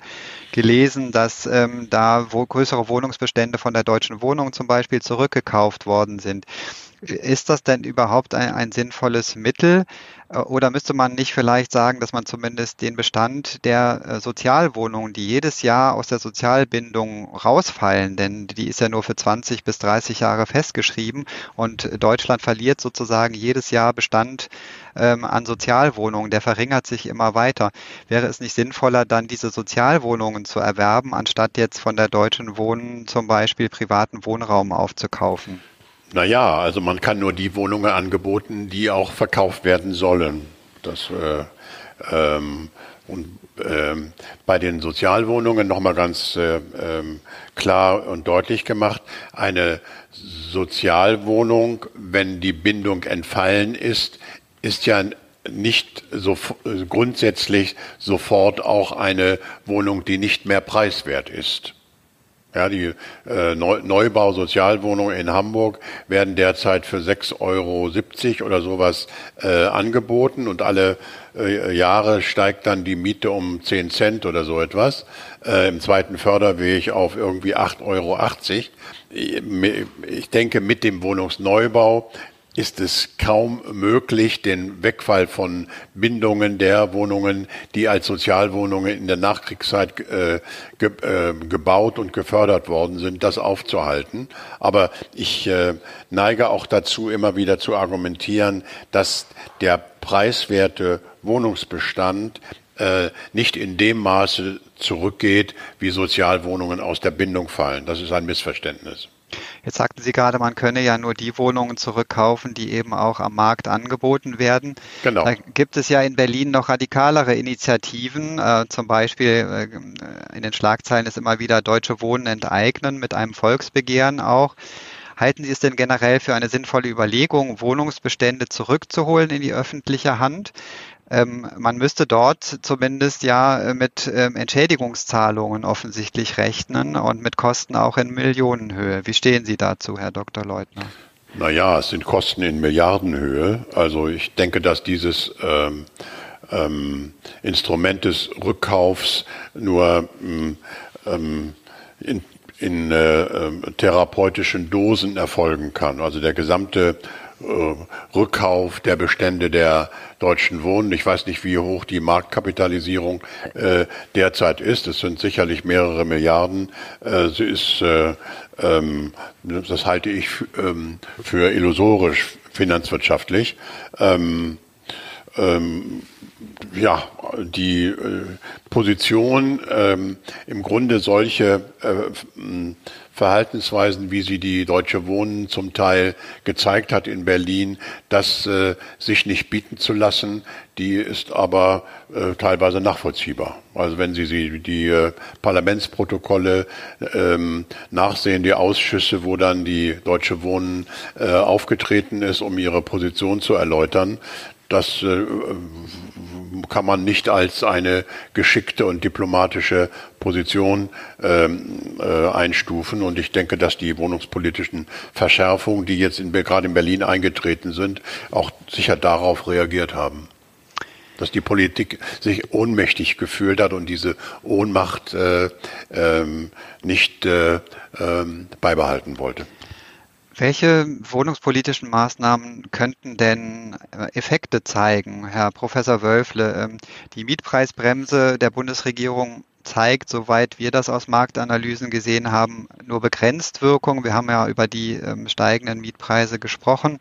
gelesen, dass ähm, da wo größere Wohnungsbestände von der Deutschen Wohnung zum Beispiel zurückgekauft worden sind. Ist das denn überhaupt ein, ein, sinnvolles Mittel? Äh, oder müsste man nicht vielleicht sagen, dass man zumindest den Bestand der äh, Sozialwohnungen, die jedes Jahr aus der Sozialbindung rausfallen, denn die ist ja nur für 20 bis 30 Jahre festgeschrieben und Deutschland verliert sozusagen jedes Jahr Bestand ähm, an Sozialwohnungen, der verringert sich immer weiter. Wäre es nicht sinnvoller, dann diese Sozialwohnungen zu erwerben, anstatt jetzt von der Deutschen Wohnen zum Beispiel privaten Wohnraum aufzukaufen? Naja, also man kann nur die Wohnungen angeboten, die auch verkauft werden sollen. Das, äh, ähm, und ähm, bei den Sozialwohnungen nochmal ganz äh, ähm, klar und deutlich gemacht, eine Sozialwohnung, wenn die Bindung entfallen ist, ist ja nicht so grundsätzlich sofort auch eine Wohnung, die nicht mehr preiswert ist. Ja, die äh, Neubau-Sozialwohnungen in Hamburg werden derzeit für 6,70 Euro oder sowas äh, angeboten und alle äh, Jahre steigt dann die Miete um 10 Cent oder so etwas. Äh, Im zweiten Förderweg auf irgendwie 8,80 Euro. Ich denke, mit dem Wohnungsneubau ist es kaum möglich, den Wegfall von Bindungen der Wohnungen, die als Sozialwohnungen in der Nachkriegszeit äh, ge, äh, gebaut und gefördert worden sind, das aufzuhalten. Aber ich äh, neige auch dazu, immer wieder zu argumentieren, dass der preiswerte Wohnungsbestand äh, nicht in dem Maße zurückgeht, wie Sozialwohnungen aus der Bindung fallen. Das ist ein Missverständnis. Jetzt sagten Sie gerade, man könne ja nur die Wohnungen zurückkaufen, die eben auch am Markt angeboten werden. Genau. Da gibt es ja in Berlin noch radikalere Initiativen. Äh, zum Beispiel äh, in den Schlagzeilen ist immer wieder Deutsche Wohnen enteignen mit einem Volksbegehren auch. Halten Sie es denn generell für eine sinnvolle Überlegung, Wohnungsbestände zurückzuholen in die öffentliche Hand? Ähm, man müsste dort zumindest ja äh, mit ähm, Entschädigungszahlungen offensichtlich rechnen und mit Kosten auch in Millionenhöhe. Wie stehen Sie dazu, Herr Dr. Leutner? Naja, es sind Kosten in Milliardenhöhe. Also ich denke, dass dieses ähm, ähm, Instrument des Rückkaufs nur ähm, ähm in, in äh, ähm, therapeutischen Dosen erfolgen kann. Also der gesamte Rückkauf der Bestände der Deutschen Wohnen. Ich weiß nicht, wie hoch die Marktkapitalisierung äh, derzeit ist. Es sind sicherlich mehrere Milliarden. Äh, sie ist, äh, ähm, das halte ich ähm, für illusorisch finanzwirtschaftlich. Ähm, ähm, ja, die äh, Position ähm, im Grunde solche äh, Verhaltensweisen, wie sie die Deutsche Wohnen zum Teil gezeigt hat in Berlin, das äh, sich nicht bieten zu lassen, die ist aber äh, teilweise nachvollziehbar. Also wenn Sie, Sie die äh, Parlamentsprotokolle ähm, nachsehen, die Ausschüsse, wo dann die Deutsche Wohnen äh, aufgetreten ist, um ihre Position zu erläutern, das äh, kann man nicht als eine geschickte und diplomatische Position ähm, äh, einstufen. Und ich denke, dass die wohnungspolitischen Verschärfungen, die jetzt in, gerade in Berlin eingetreten sind, auch sicher darauf reagiert haben. Dass die Politik sich ohnmächtig gefühlt hat und diese Ohnmacht äh, ähm, nicht äh, ähm, beibehalten wollte. Welche wohnungspolitischen Maßnahmen könnten denn äh, Effekte zeigen, Herr Professor Wölfle? Ähm, die Mietpreisbremse der Bundesregierung zeigt, soweit wir das aus Marktanalysen gesehen haben, nur begrenzt Wirkung. Wir haben ja über die ähm, steigenden Mietpreise gesprochen.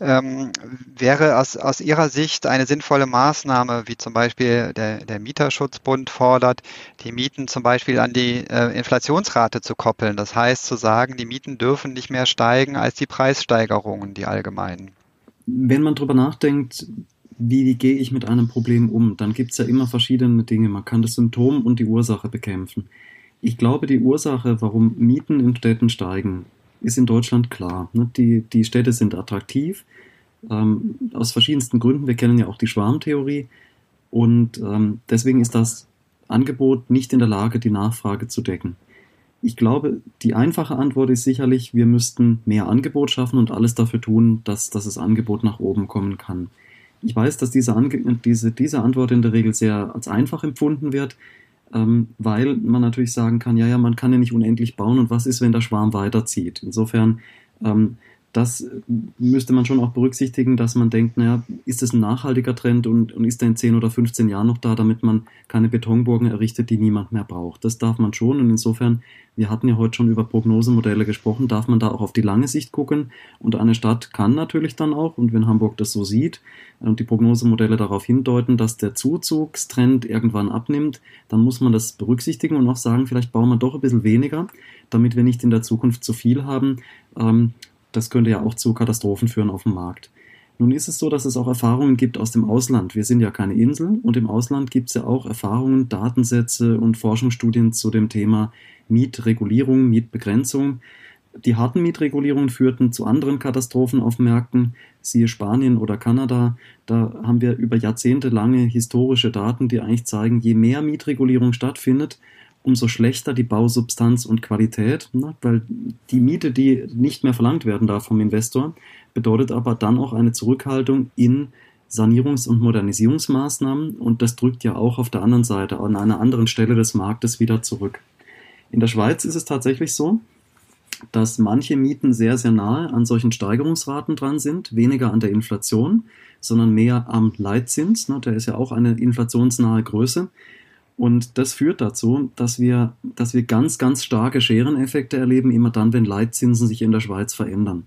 Ähm, wäre aus, aus Ihrer Sicht eine sinnvolle Maßnahme, wie zum Beispiel der, der Mieterschutzbund fordert, die Mieten zum Beispiel an die äh, Inflationsrate zu koppeln? Das heißt zu sagen, die Mieten dürfen nicht mehr steigen als die Preissteigerungen, die allgemeinen. Wenn man darüber nachdenkt, wie gehe ich mit einem Problem um? Dann gibt es ja immer verschiedene Dinge. Man kann das Symptom und die Ursache bekämpfen. Ich glaube, die Ursache, warum Mieten in Städten steigen, ist in Deutschland klar. Ne? Die, die Städte sind attraktiv, ähm, aus verschiedensten Gründen. Wir kennen ja auch die Schwarmtheorie. Und ähm, deswegen ist das Angebot nicht in der Lage, die Nachfrage zu decken. Ich glaube, die einfache Antwort ist sicherlich, wir müssten mehr Angebot schaffen und alles dafür tun, dass, dass das Angebot nach oben kommen kann. Ich weiß, dass diese, Ange diese, diese Antwort in der Regel sehr als einfach empfunden wird, ähm, weil man natürlich sagen kann, ja, ja, man kann ja nicht unendlich bauen und was ist, wenn der Schwarm weiterzieht. Insofern ähm, das müsste man schon auch berücksichtigen, dass man denkt, naja, ist das ein nachhaltiger Trend und, und ist er in 10 oder 15 Jahren noch da, damit man keine Betonburgen errichtet, die niemand mehr braucht. Das darf man schon und insofern, wir hatten ja heute schon über Prognosemodelle gesprochen, darf man da auch auf die lange Sicht gucken und eine Stadt kann natürlich dann auch, und wenn Hamburg das so sieht und die Prognosemodelle darauf hindeuten, dass der Zuzugstrend irgendwann abnimmt, dann muss man das berücksichtigen und auch sagen, vielleicht bauen wir doch ein bisschen weniger, damit wir nicht in der Zukunft zu viel haben. Ähm, das könnte ja auch zu Katastrophen führen auf dem Markt. Nun ist es so, dass es auch Erfahrungen gibt aus dem Ausland. Wir sind ja keine Insel und im Ausland gibt es ja auch Erfahrungen, Datensätze und Forschungsstudien zu dem Thema Mietregulierung, Mietbegrenzung. Die harten Mietregulierungen führten zu anderen Katastrophen auf Märkten, siehe Spanien oder Kanada. Da haben wir über Jahrzehnte lange historische Daten, die eigentlich zeigen, je mehr Mietregulierung stattfindet, umso schlechter die Bausubstanz und Qualität, ne? weil die Miete, die nicht mehr verlangt werden darf vom Investor, bedeutet aber dann auch eine Zurückhaltung in Sanierungs- und Modernisierungsmaßnahmen und das drückt ja auch auf der anderen Seite, an einer anderen Stelle des Marktes wieder zurück. In der Schweiz ist es tatsächlich so, dass manche Mieten sehr, sehr nahe an solchen Steigerungsraten dran sind, weniger an der Inflation, sondern mehr am Leitzins. Ne? Der ist ja auch eine inflationsnahe Größe. Und das führt dazu, dass wir, dass wir ganz, ganz starke Schereneffekte erleben, immer dann, wenn Leitzinsen sich in der Schweiz verändern.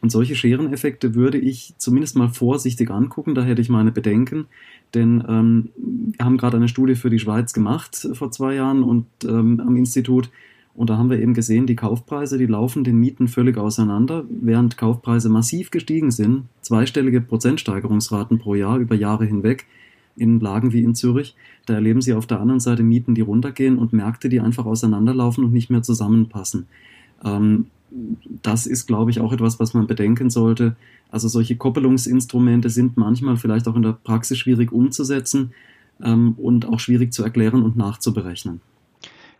Und solche Schereneffekte würde ich zumindest mal vorsichtig angucken, da hätte ich meine Bedenken, denn ähm, wir haben gerade eine Studie für die Schweiz gemacht vor zwei Jahren und ähm, am Institut. Und da haben wir eben gesehen, die Kaufpreise, die laufen den Mieten völlig auseinander, während Kaufpreise massiv gestiegen sind, zweistellige Prozentsteigerungsraten pro Jahr über Jahre hinweg, in Lagen wie in Zürich, da erleben sie auf der anderen Seite Mieten, die runtergehen und Märkte, die einfach auseinanderlaufen und nicht mehr zusammenpassen. Ähm, das ist, glaube ich, auch etwas, was man bedenken sollte. Also solche Koppelungsinstrumente sind manchmal vielleicht auch in der Praxis schwierig umzusetzen ähm, und auch schwierig zu erklären und nachzuberechnen.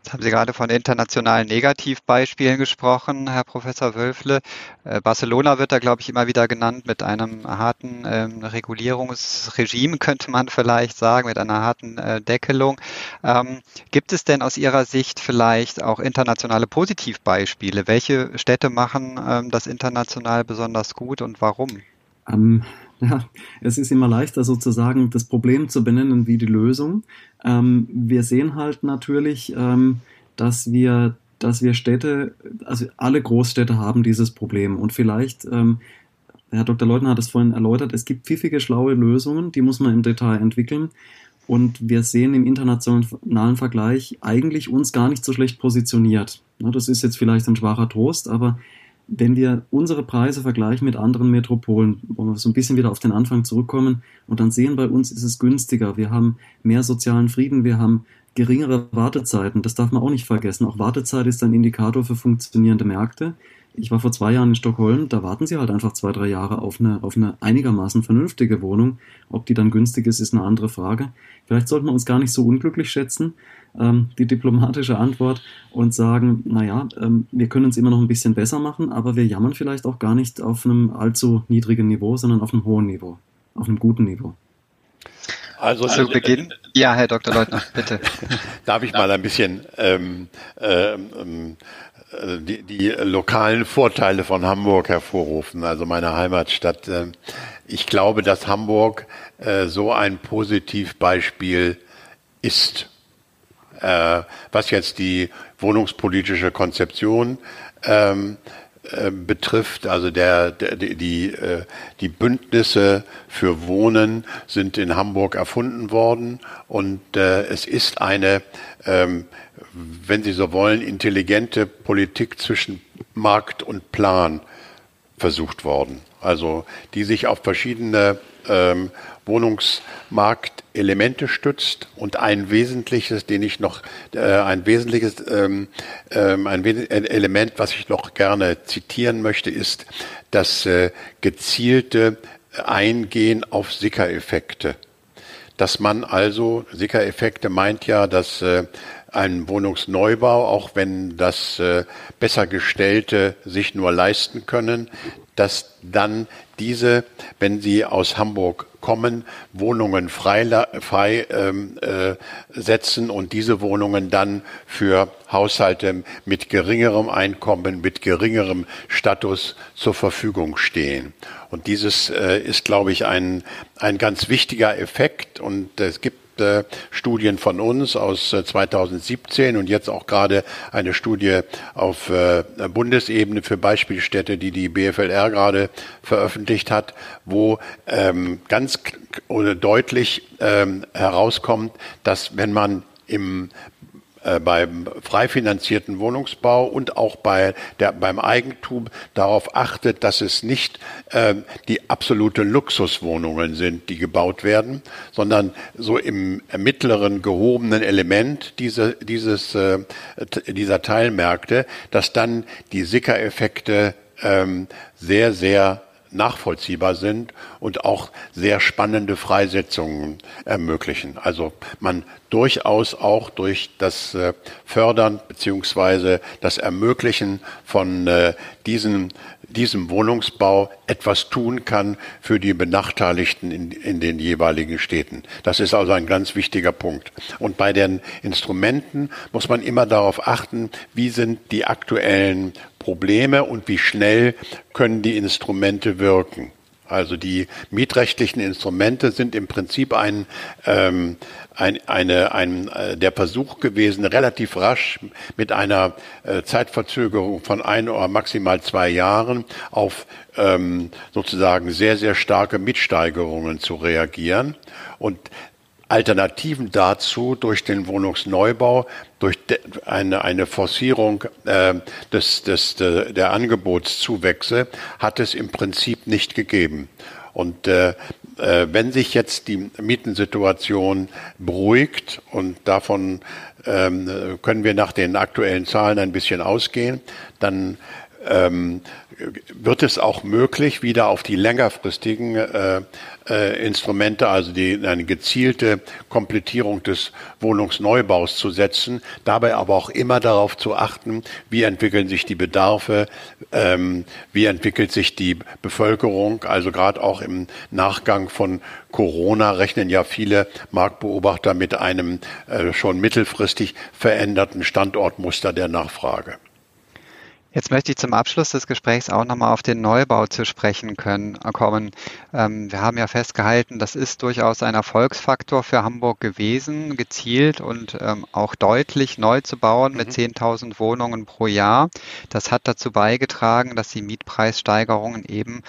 Jetzt haben Sie gerade von internationalen Negativbeispielen gesprochen, Herr Professor Wölfle. Äh, Barcelona wird da, glaube ich, immer wieder genannt mit einem harten ähm, Regulierungsregime, könnte man vielleicht sagen, mit einer harten äh, Deckelung. Ähm, gibt es denn aus Ihrer Sicht vielleicht auch internationale Positivbeispiele? Welche Städte machen ähm, das international besonders gut und warum? Ja, es ist immer leichter sozusagen das Problem zu benennen wie die Lösung. Ähm, wir sehen halt natürlich, ähm, dass wir, dass wir Städte, also alle Großstädte haben dieses Problem und vielleicht, ähm, Herr Dr. Leutner hat es vorhin erläutert, es gibt pfiffige, schlaue Lösungen, die muss man im Detail entwickeln. Und wir sehen im internationalen Vergleich eigentlich uns gar nicht so schlecht positioniert. Das ist jetzt vielleicht ein schwacher Trost, aber wenn wir unsere Preise vergleichen mit anderen Metropolen, wo wir so ein bisschen wieder auf den Anfang zurückkommen und dann sehen, bei uns ist es günstiger. Wir haben mehr sozialen Frieden, wir haben geringere Wartezeiten. Das darf man auch nicht vergessen. Auch Wartezeit ist ein Indikator für funktionierende Märkte. Ich war vor zwei Jahren in Stockholm, da warten sie halt einfach zwei, drei Jahre auf eine, auf eine einigermaßen vernünftige Wohnung. Ob die dann günstig ist, ist eine andere Frage. Vielleicht sollten wir uns gar nicht so unglücklich schätzen, ähm, die diplomatische Antwort, und sagen, naja, ähm, wir können es immer noch ein bisschen besser machen, aber wir jammern vielleicht auch gar nicht auf einem allzu niedrigen Niveau, sondern auf einem hohen Niveau, auf einem guten Niveau. Also zu Beginn. Ja, Herr Dr. Leutner, bitte. Darf ich mal ein bisschen ähm, ähm, äh, die, die lokalen Vorteile von Hamburg hervorrufen, also meiner Heimatstadt. Ähm, ich glaube, dass Hamburg äh, so ein Positivbeispiel ist, äh, was jetzt die wohnungspolitische Konzeption ähm, betrifft, also der, der die, die, die Bündnisse für Wohnen sind in Hamburg erfunden worden und äh, es ist eine ähm, wenn Sie so wollen, intelligente Politik zwischen Markt und Plan versucht worden. Also die sich auf verschiedene ähm, Wohnungsmarktelemente stützt und ein wesentliches, den ich noch äh, ein wesentliches ähm, ähm, ein Element, was ich noch gerne zitieren möchte, ist das äh, gezielte Eingehen auf Sickereffekte. Dass man also, Sicker-Effekte meint ja, dass äh, ein Wohnungsneubau, auch wenn das äh, besser gestellte sich nur leisten können, dass dann diese, wenn sie aus Hamburg kommen, Wohnungen frei, frei ähm, äh, und diese Wohnungen dann für Haushalte mit geringerem Einkommen, mit geringerem Status zur Verfügung stehen. Und dieses äh, ist, glaube ich, ein, ein ganz wichtiger Effekt. Und es gibt äh, Studien von uns aus 2017 äh, und jetzt auch gerade eine Studie auf äh, Bundesebene für Beispielstädte, die die BFLR gerade veröffentlicht hat, wo ähm, ganz oder deutlich ähm, herauskommt, dass wenn man im äh, beim frei finanzierten Wohnungsbau und auch bei der, beim Eigentum darauf achtet, dass es nicht äh, die absolute Luxuswohnungen sind, die gebaut werden, sondern so im mittleren gehobenen Element diese, dieses, äh, dieser Teilmärkte, dass dann die Sickereffekte ähm, sehr, sehr nachvollziehbar sind und auch sehr spannende Freisetzungen ermöglichen. Also man durchaus auch durch das äh, Fördern beziehungsweise das Ermöglichen von äh, diesen diesem Wohnungsbau etwas tun kann für die Benachteiligten in, in, den jeweiligen Städten. Das ist also ein ganz wichtiger Punkt. Und bei den Instrumenten muss man immer darauf achten, wie sind die aktuellen Probleme und wie schnell können die Instrumente wirken. Also die mietrechtlichen Instrumente sind im Prinzip ein, ähm, ein, eine, ein, äh, der Versuch gewesen, relativ rasch mit einer äh, Zeitverzögerung von ein oder maximal zwei Jahren auf ähm, sozusagen sehr, sehr starke Mietsteigerungen zu reagieren. Und Alternativen dazu durch den Wohnungsneubau, durch eine, eine Forcierung äh, des, des, de, der Angebotszuwächse hat es im Prinzip nicht gegeben. Und äh, äh, wenn sich jetzt die Mietensituation beruhigt und davon ähm, können wir nach den aktuellen Zahlen ein bisschen ausgehen, dann ähm, wird es auch möglich, wieder auf die längerfristigen äh, äh, Instrumente, also die, eine gezielte Komplettierung des Wohnungsneubaus zu setzen, dabei aber auch immer darauf zu achten, wie entwickeln sich die Bedarfe, ähm, wie entwickelt sich die Bevölkerung, also gerade auch im Nachgang von Corona rechnen ja viele Marktbeobachter mit einem äh, schon mittelfristig veränderten Standortmuster der Nachfrage. Jetzt möchte ich zum Abschluss des Gesprächs auch nochmal auf den Neubau zu sprechen können, äh, kommen. Ähm, wir haben ja festgehalten, das ist durchaus ein Erfolgsfaktor für Hamburg gewesen, gezielt und ähm, auch deutlich neu zu bauen mit 10.000 mhm. Wohnungen pro Jahr. Das hat dazu beigetragen, dass die Mietpreissteigerungen eben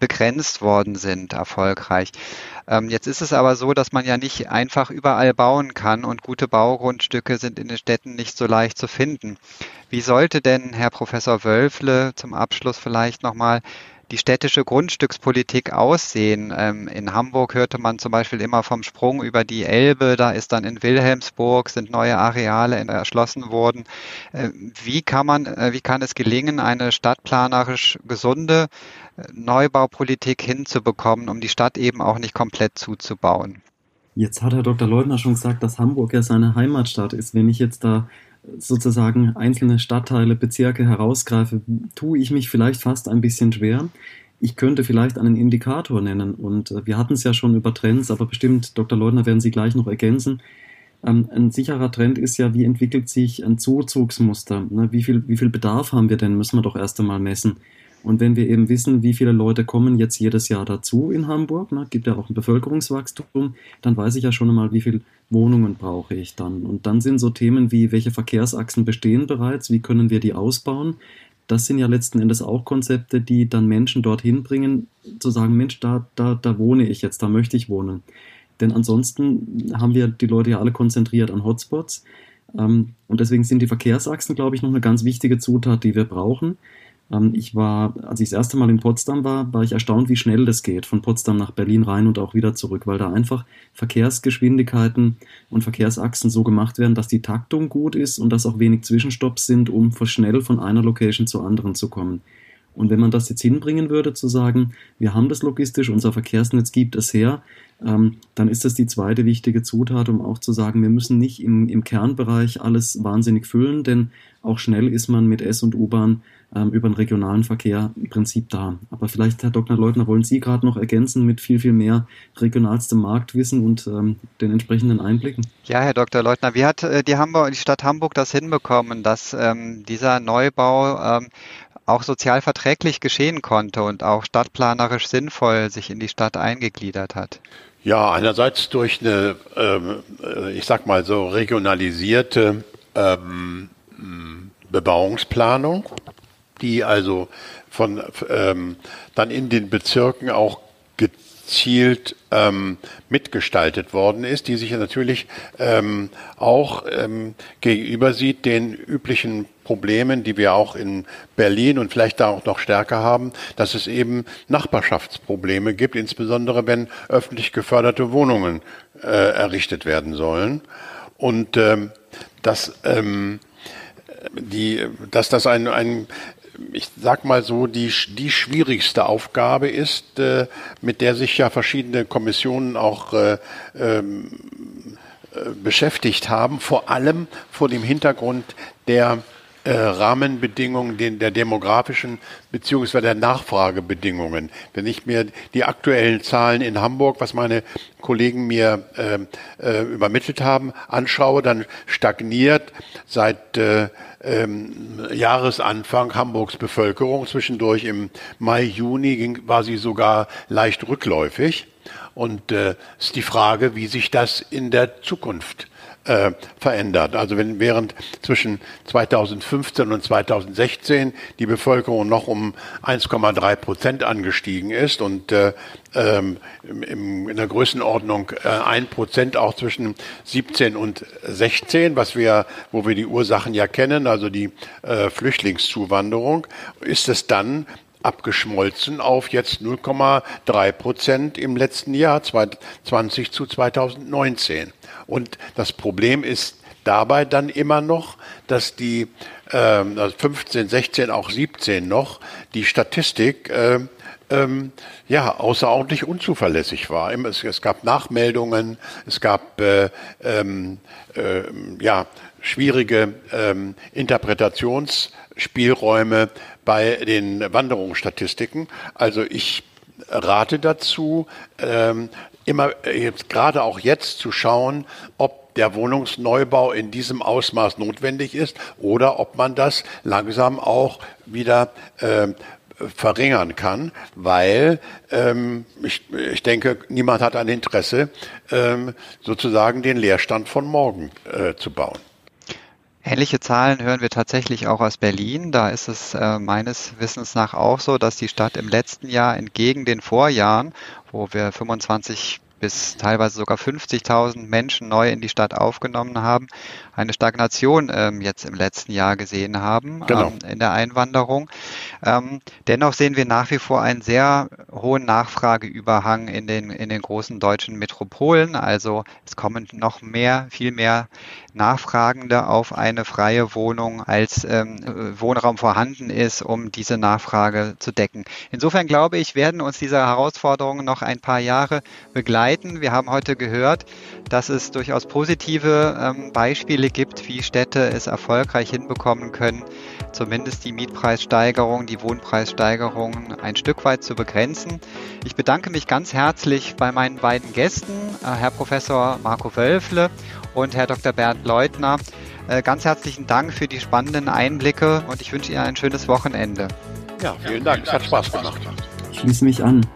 begrenzt worden sind, erfolgreich. Ähm, jetzt ist es aber so, dass man ja nicht einfach überall bauen kann und gute Baugrundstücke sind in den Städten nicht so leicht zu finden. Wie sollte denn, Herr Professor Wölfle, zum Abschluss vielleicht nochmal die städtische Grundstückspolitik aussehen. Ähm, in Hamburg hörte man zum Beispiel immer vom Sprung über die Elbe, da ist dann in Wilhelmsburg sind neue Areale erschlossen worden. Äh, wie kann man, äh, wie kann es gelingen, eine stadtplanerisch gesunde äh, Neubaupolitik hinzubekommen, um die Stadt eben auch nicht komplett zuzubauen? Jetzt hat Herr Dr. Leutner schon gesagt, dass Hamburg ja seine Heimatstadt ist. Wenn ich jetzt da sozusagen einzelne Stadtteile, Bezirke herausgreife, tue ich mich vielleicht fast ein bisschen schwer. Ich könnte vielleicht einen Indikator nennen und äh, wir hatten es ja schon über Trends, aber bestimmt, Dr. Leutner, werden Sie gleich noch ergänzen. Ähm, ein sicherer Trend ist ja, wie entwickelt sich ein Zuzugsmuster? Ne? Wie viel, wie viel Bedarf haben wir denn, müssen wir doch erst einmal messen. Und wenn wir eben wissen, wie viele Leute kommen jetzt jedes Jahr dazu in Hamburg, ne, gibt ja auch ein Bevölkerungswachstum, dann weiß ich ja schon einmal, wie viele Wohnungen brauche ich dann. Und dann sind so Themen wie, welche Verkehrsachsen bestehen bereits, wie können wir die ausbauen. Das sind ja letzten Endes auch Konzepte, die dann Menschen dorthin bringen, zu sagen, Mensch, da, da, da wohne ich jetzt, da möchte ich wohnen. Denn ansonsten haben wir die Leute ja alle konzentriert an Hotspots. Ähm, und deswegen sind die Verkehrsachsen, glaube ich, noch eine ganz wichtige Zutat, die wir brauchen. Ähm, ich war, als ich das erste Mal in Potsdam war, war ich erstaunt, wie schnell das geht, von Potsdam nach Berlin rein und auch wieder zurück, weil da einfach Verkehrsgeschwindigkeiten und Verkehrsachsen so gemacht werden, dass die Taktung gut ist und dass auch wenig Zwischenstopps sind, um schnell von einer Location zur anderen zu kommen. Und wenn man das jetzt hinbringen würde, zu sagen, wir haben das logistisch, unser Verkehrsnetz gibt es her, ähm, dann ist das die zweite wichtige Zutat, um auch zu sagen, wir müssen nicht im, im Kernbereich alles wahnsinnig füllen, denn auch schnell ist man mit S- und U-Bahn ähm, über den regionalen Verkehr im Prinzip da. Aber vielleicht, Herr Dr. Leutner, wollen Sie gerade noch ergänzen mit viel, viel mehr regionalstem Marktwissen und ähm, den entsprechenden Einblicken? Ja, Herr Dr. Leutner, wie hat äh, die, Hamburg, die Stadt Hamburg das hinbekommen, dass ähm, dieser Neubau ähm, auch sozial verträglich geschehen konnte und auch stadtplanerisch sinnvoll sich in die Stadt eingegliedert hat? Ja, einerseits durch eine, ähm, äh, ich sag mal so, regionalisierte ähm, Bebauungsplanung, die also von ähm, dann in den Bezirken auch gezielt ähm, mitgestaltet worden ist, die sich natürlich ähm, auch ähm, gegenüber sieht den üblichen Problemen, die wir auch in Berlin und vielleicht da auch noch stärker haben, dass es eben Nachbarschaftsprobleme gibt, insbesondere wenn öffentlich geförderte Wohnungen äh, errichtet werden sollen. Und ähm, dass, ähm, die, dass das ein, ein ich sag mal so, die, die schwierigste Aufgabe ist, äh, mit der sich ja verschiedene Kommissionen auch äh, ähm, äh, beschäftigt haben, vor allem vor dem Hintergrund der äh, Rahmenbedingungen den, der demografischen beziehungsweise der Nachfragebedingungen. Wenn ich mir die aktuellen Zahlen in Hamburg, was meine Kollegen mir äh, äh, übermittelt haben, anschaue, dann stagniert seit äh, ähm, Jahresanfang Hamburgs Bevölkerung. Zwischendurch im Mai, Juni ging, war sie sogar leicht rückläufig. Und äh, ist die Frage, wie sich das in der Zukunft äh, verändert. Also wenn während zwischen 2015 und 2016 die Bevölkerung noch um 1,3 Prozent angestiegen ist und äh, ähm, im, in der Größenordnung äh, ein Prozent auch zwischen 17 und 16, was wir, wo wir die Ursachen ja kennen, also die äh, Flüchtlingszuwanderung, ist es dann abgeschmolzen auf jetzt 0,3 Prozent im letzten Jahr 2020 zu 2019. Und das Problem ist dabei dann immer noch, dass die äh, 15, 16, auch 17 noch die Statistik äh, ähm, ja, außerordentlich unzuverlässig war. Es, es gab Nachmeldungen, es gab äh, ähm, äh, ja, schwierige ähm, Interpretationsspielräume bei den Wanderungsstatistiken. Also ich rate dazu, ähm, immer äh, jetzt gerade auch jetzt zu schauen, ob der Wohnungsneubau in diesem Ausmaß notwendig ist oder ob man das langsam auch wieder äh, verringern kann, weil ähm, ich, ich denke, niemand hat ein Interesse, ähm, sozusagen den Leerstand von morgen äh, zu bauen. Ähnliche Zahlen hören wir tatsächlich auch aus Berlin. Da ist es äh, meines Wissens nach auch so, dass die Stadt im letzten Jahr entgegen den Vorjahren, wo wir 25 bis teilweise sogar 50.000 Menschen neu in die Stadt aufgenommen haben, eine Stagnation ähm, jetzt im letzten Jahr gesehen haben genau. ähm, in der Einwanderung. Ähm, dennoch sehen wir nach wie vor einen sehr hohen Nachfrageüberhang in den, in den großen deutschen Metropolen. Also es kommen noch mehr, viel mehr Nachfragende auf eine freie Wohnung, als ähm, Wohnraum vorhanden ist, um diese Nachfrage zu decken. Insofern glaube ich, werden uns diese Herausforderungen noch ein paar Jahre begleiten. Wir haben heute gehört, dass es durchaus positive ähm, Beispiele gibt, wie Städte es erfolgreich hinbekommen können, zumindest die Mietpreissteigerung, die Wohnpreissteigerungen ein Stück weit zu begrenzen. Ich bedanke mich ganz herzlich bei meinen beiden Gästen, äh, Herr Professor Marco Wölfle und Herr Dr. Bernd Leutner. Äh, ganz herzlichen Dank für die spannenden Einblicke und ich wünsche Ihnen ein schönes Wochenende. Ja, vielen Dank. Es hat Spaß gemacht. Ich schließe mich an.